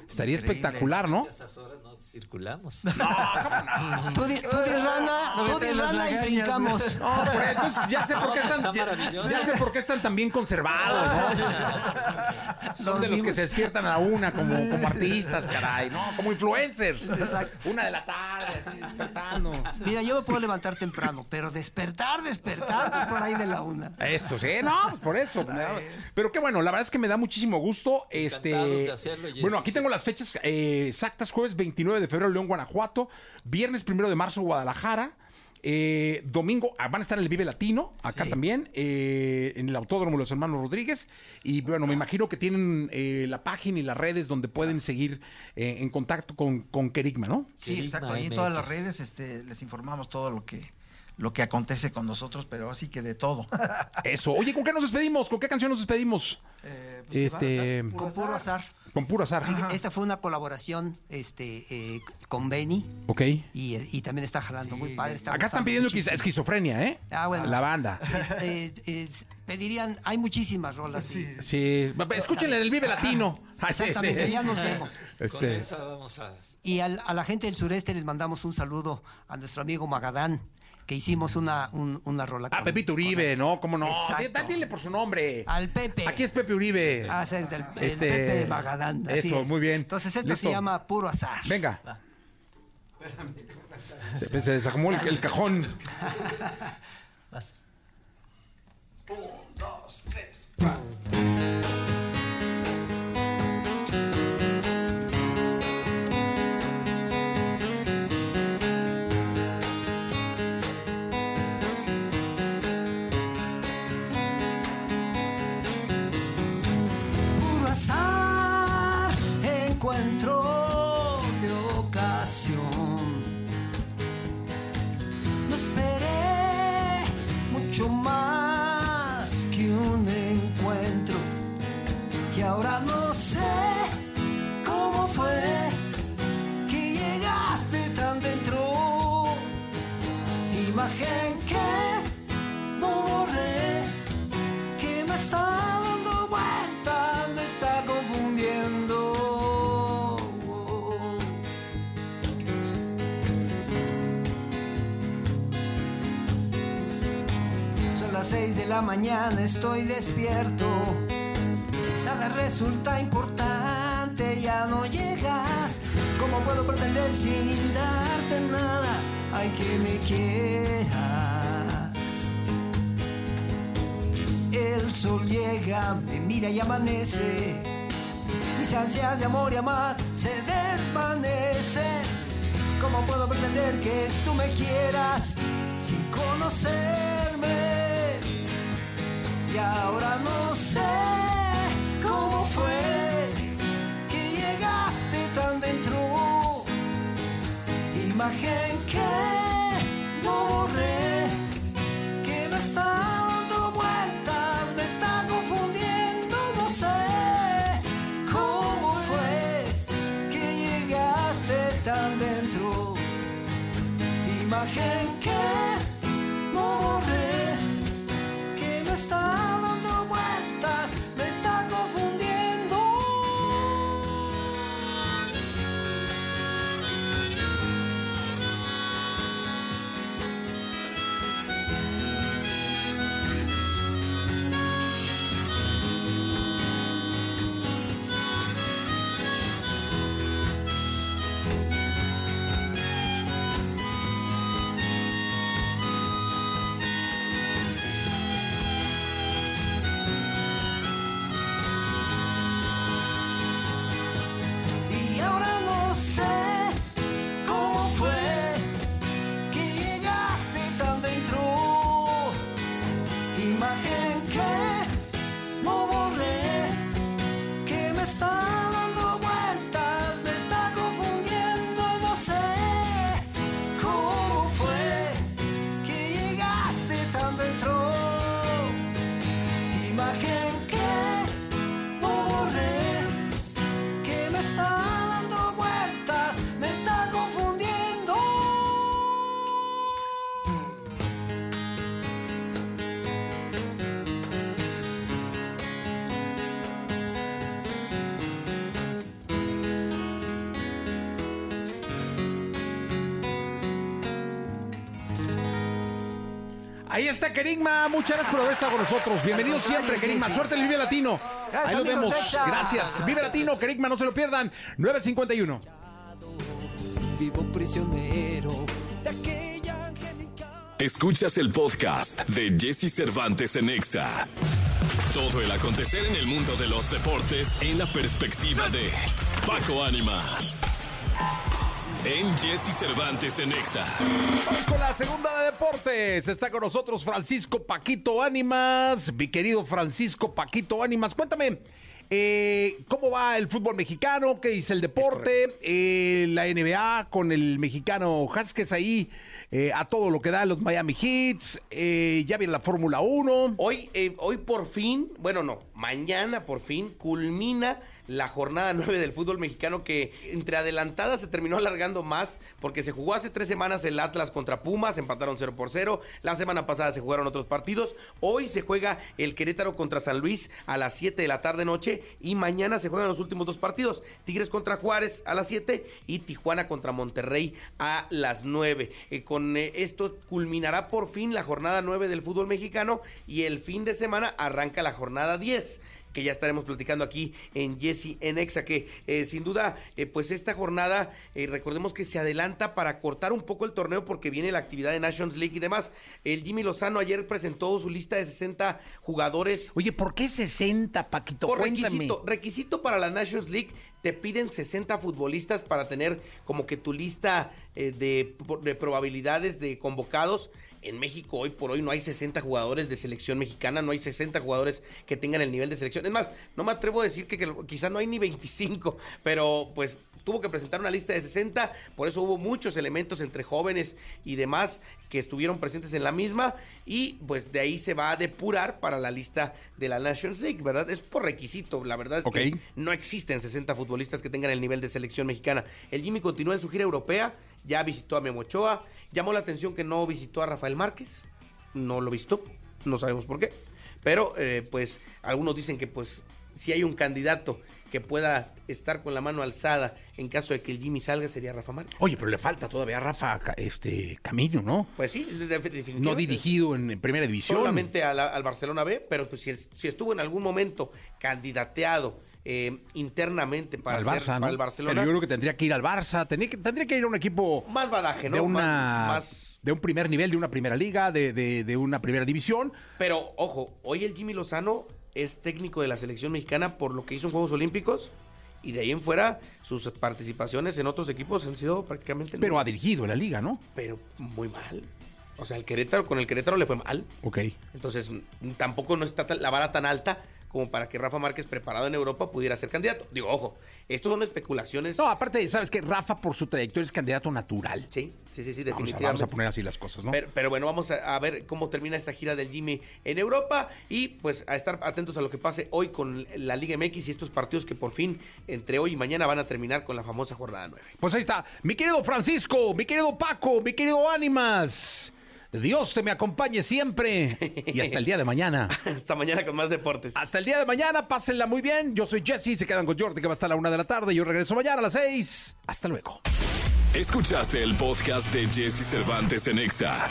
Estaría espectacular, ¿no? A esas horas no circulamos. Tú di, tú di rana, tú rana y brincamos. No, por eso, entonces ya sé por qué están, Está ya, ya sé por qué están tan bien conservados. ¿no? Son de los que se despiertan a la una como, como artistas, caray, ¿no? Como influencers. Una de la tarde, así despertando. Mira, yo me puedo levantar temprano, pero despertar, despertar, pues, por ahí de la una. Eso, sí, no, por eso. da- Pero qué bueno, la verdad es que me da muchísimo gusto. Este, Encantados de hacerlo, bueno, aquí sí. tengo las fechas eh, exactas: jueves 29 de febrero, León, Guanajuato. Viernes 1 de marzo, Guadalajara. eh, domingo ah, van a estar en el Vive Latino, acá también, eh, en el Autódromo de los Hermanos Rodríguez. Y bueno, me imagino que tienen eh, la página y las redes donde pueden seguir eh, en contacto con, con Kerigma, ¿no? Sí, exacto. Ahí en todas las redes este, les informamos todo lo que, lo que acontece con nosotros, pero así que de todo. Eso. Oye, ¿con qué nos despedimos? ¿Con qué canción nos despedimos? pues, ¿qué este, Con puro azar. Con puro azar. Esta fue una colaboración este, eh, con Benny Ok. y, y también está jalando muy padre. está Acá están pidiendo muchísimo. esquiz- esquizofrenia, ¿eh? Ah, bueno. La banda. Eh, eh, pedirían, hay muchísimas rolas. Sí. Sí, escúchenle en el Vive Latino. Sí, Exactamente, sí. ya nos vemos. Este, Con esa vamos a... Y al- a la gente del sureste les mandamos un saludo a nuestro amigo Magadán, que hicimos una, un- una rola. Ah, con- Pepito Uribe, ¿no? ¿Cómo no? Exacto. Dile por su nombre. Al Pepe. Aquí es Pepe Uribe. Ah, sí, es del el Este, Pepe de Magadán. así Eso, es. muy bien. Entonces esto Listo. se llama puro azar. Venga. Se, se desacomó el, el cajón. Un, dos, tres, Puro la mañana estoy despierto. Nada resulta importante, ya no llegas. ¿Cómo puedo pretender sin darte nada? Hay que me quieras. El sol llega, me mira y amanece. Mis ansias de amor y amar se desvanecen. ¿Cómo puedo pretender que tú me quieras sin conocerme? Imagen Ahí está Kerigma, muchas gracias por haber estado con nosotros. Bienvenido siempre, Kerigma. Suerte en el Vive Latino. Gracias, Ahí nos amigos vemos. Gracias. Vive Latino, Kerigma, no se lo pierdan. 951. Vivo prisionero Escuchas el podcast de Jesse Cervantes en Exa. Todo el acontecer en el mundo de los deportes en la perspectiva de Paco Ánimas. En Jesse Cervantes en Exa. Vamos con la segunda de deportes. Está con nosotros Francisco Paquito Ánimas. Mi querido Francisco Paquito Ánimas, cuéntame. eh, ¿Cómo va el fútbol mexicano? ¿Qué dice el deporte? Eh, la NBA con el mexicano Haskes ahí eh, a todo lo que da los Miami Heats. Eh, ya viene la Fórmula 1. Hoy, eh, hoy por fin, bueno, no, mañana por fin culmina la jornada 9 del fútbol mexicano que entre adelantadas se terminó alargando más porque se jugó hace tres semanas el Atlas contra Pumas, empataron 0 por 0. La semana pasada se jugaron otros partidos. Hoy se juega el Querétaro contra San Luis a las 7 de la tarde noche y mañana se juegan los últimos dos partidos. Tigres contra Juárez a las 7 y Tijuana contra Monterrey a las 9. Eh, con eh, esto culminará por fin la jornada 9 del fútbol mexicano y el fin de semana arranca la jornada 10 que ya estaremos platicando aquí en Jesse en Exa, que eh, sin duda, eh, pues esta jornada, eh, recordemos que se adelanta para cortar un poco el torneo porque viene la actividad de Nations League y demás. El Jimmy Lozano ayer presentó su lista de 60 jugadores. Oye, ¿por qué 60, Paquito? Por Cuéntame. requisito, requisito para la Nations League te piden 60 futbolistas para tener como que tu lista eh, de, de probabilidades de convocados. En México hoy por hoy no hay 60 jugadores de selección mexicana, no hay 60 jugadores que tengan el nivel de selección. Es más, no me atrevo a decir que, que quizá no hay ni 25, pero pues tuvo que presentar una lista de 60, por eso hubo muchos elementos entre jóvenes y demás que estuvieron presentes en la misma y pues de ahí se va a depurar para la lista de la Nations League, ¿verdad? Es por requisito, la verdad es que no existen 60 futbolistas que tengan el nivel de selección mexicana. El Jimmy continúa en su gira europea, ya visitó a Memo Ochoa, llamó la atención que no visitó a Rafael Márquez, no lo visitó, no sabemos por qué, pero eh, pues algunos dicen que pues si hay un candidato que pueda estar con la mano alzada en caso de que el Jimmy salga, sería Rafa Márquez. Oye, pero le falta todavía a Rafa este camino, ¿no? Pues sí, de- de- definitivamente. No dirigido en, primera división. Solamente la- al Barcelona B, pero pues si, si estuvo en algún momento candidateado eh, internamente para, al Barça, ¿no? para el Barcelona, Pero yo creo que tendría que ir al Barça, tendría que, tendría que ir a un equipo más badaje, ¿no? de una Más- de un primer nivel, de una primera liga, de, de- de una primera división. Pero, ojo, hoy el Jimmy Lozano es técnico de la selección mexicana por lo que hizo en Juegos Olímpicos y de ahí en fuera sus participaciones en otros equipos han sido prácticamente Pero ha dirigido la liga, ¿no? pero muy mal. O sea, el Querétaro, con el Querétaro le fue mal. Ok. Entonces, tampoco no está la vara tan alta como para que Rafa Márquez, preparado en Europa, pudiera ser candidato. Digo, ojo, estos son especulaciones. No, aparte, sabes que Rafa por su trayectoria es candidato natural. Sí, sí, sí, sí, Vamos a, definitivamente. vamos a poner así las cosas, ¿no? Pero, pero bueno, vamos a, a ver cómo termina esta gira del Jimmy en Europa y pues a estar atentos a lo que pase hoy con la Liga MX y estos partidos que por fin entre hoy y mañana van a terminar con la famosa jornada 9. Pues ahí está, mi querido Francisco, mi querido Paco, mi querido Ánimas. Dios te me acompañe siempre. Y hasta el día de mañana. hasta mañana con más deportes. Hasta el día de mañana, pásenla muy bien. Yo soy Jesse, se quedan con Jordi que va hasta la una de la tarde. Yo regreso mañana a las seis. Hasta luego. Escuchaste el podcast de Jesse Cervantes en Exa.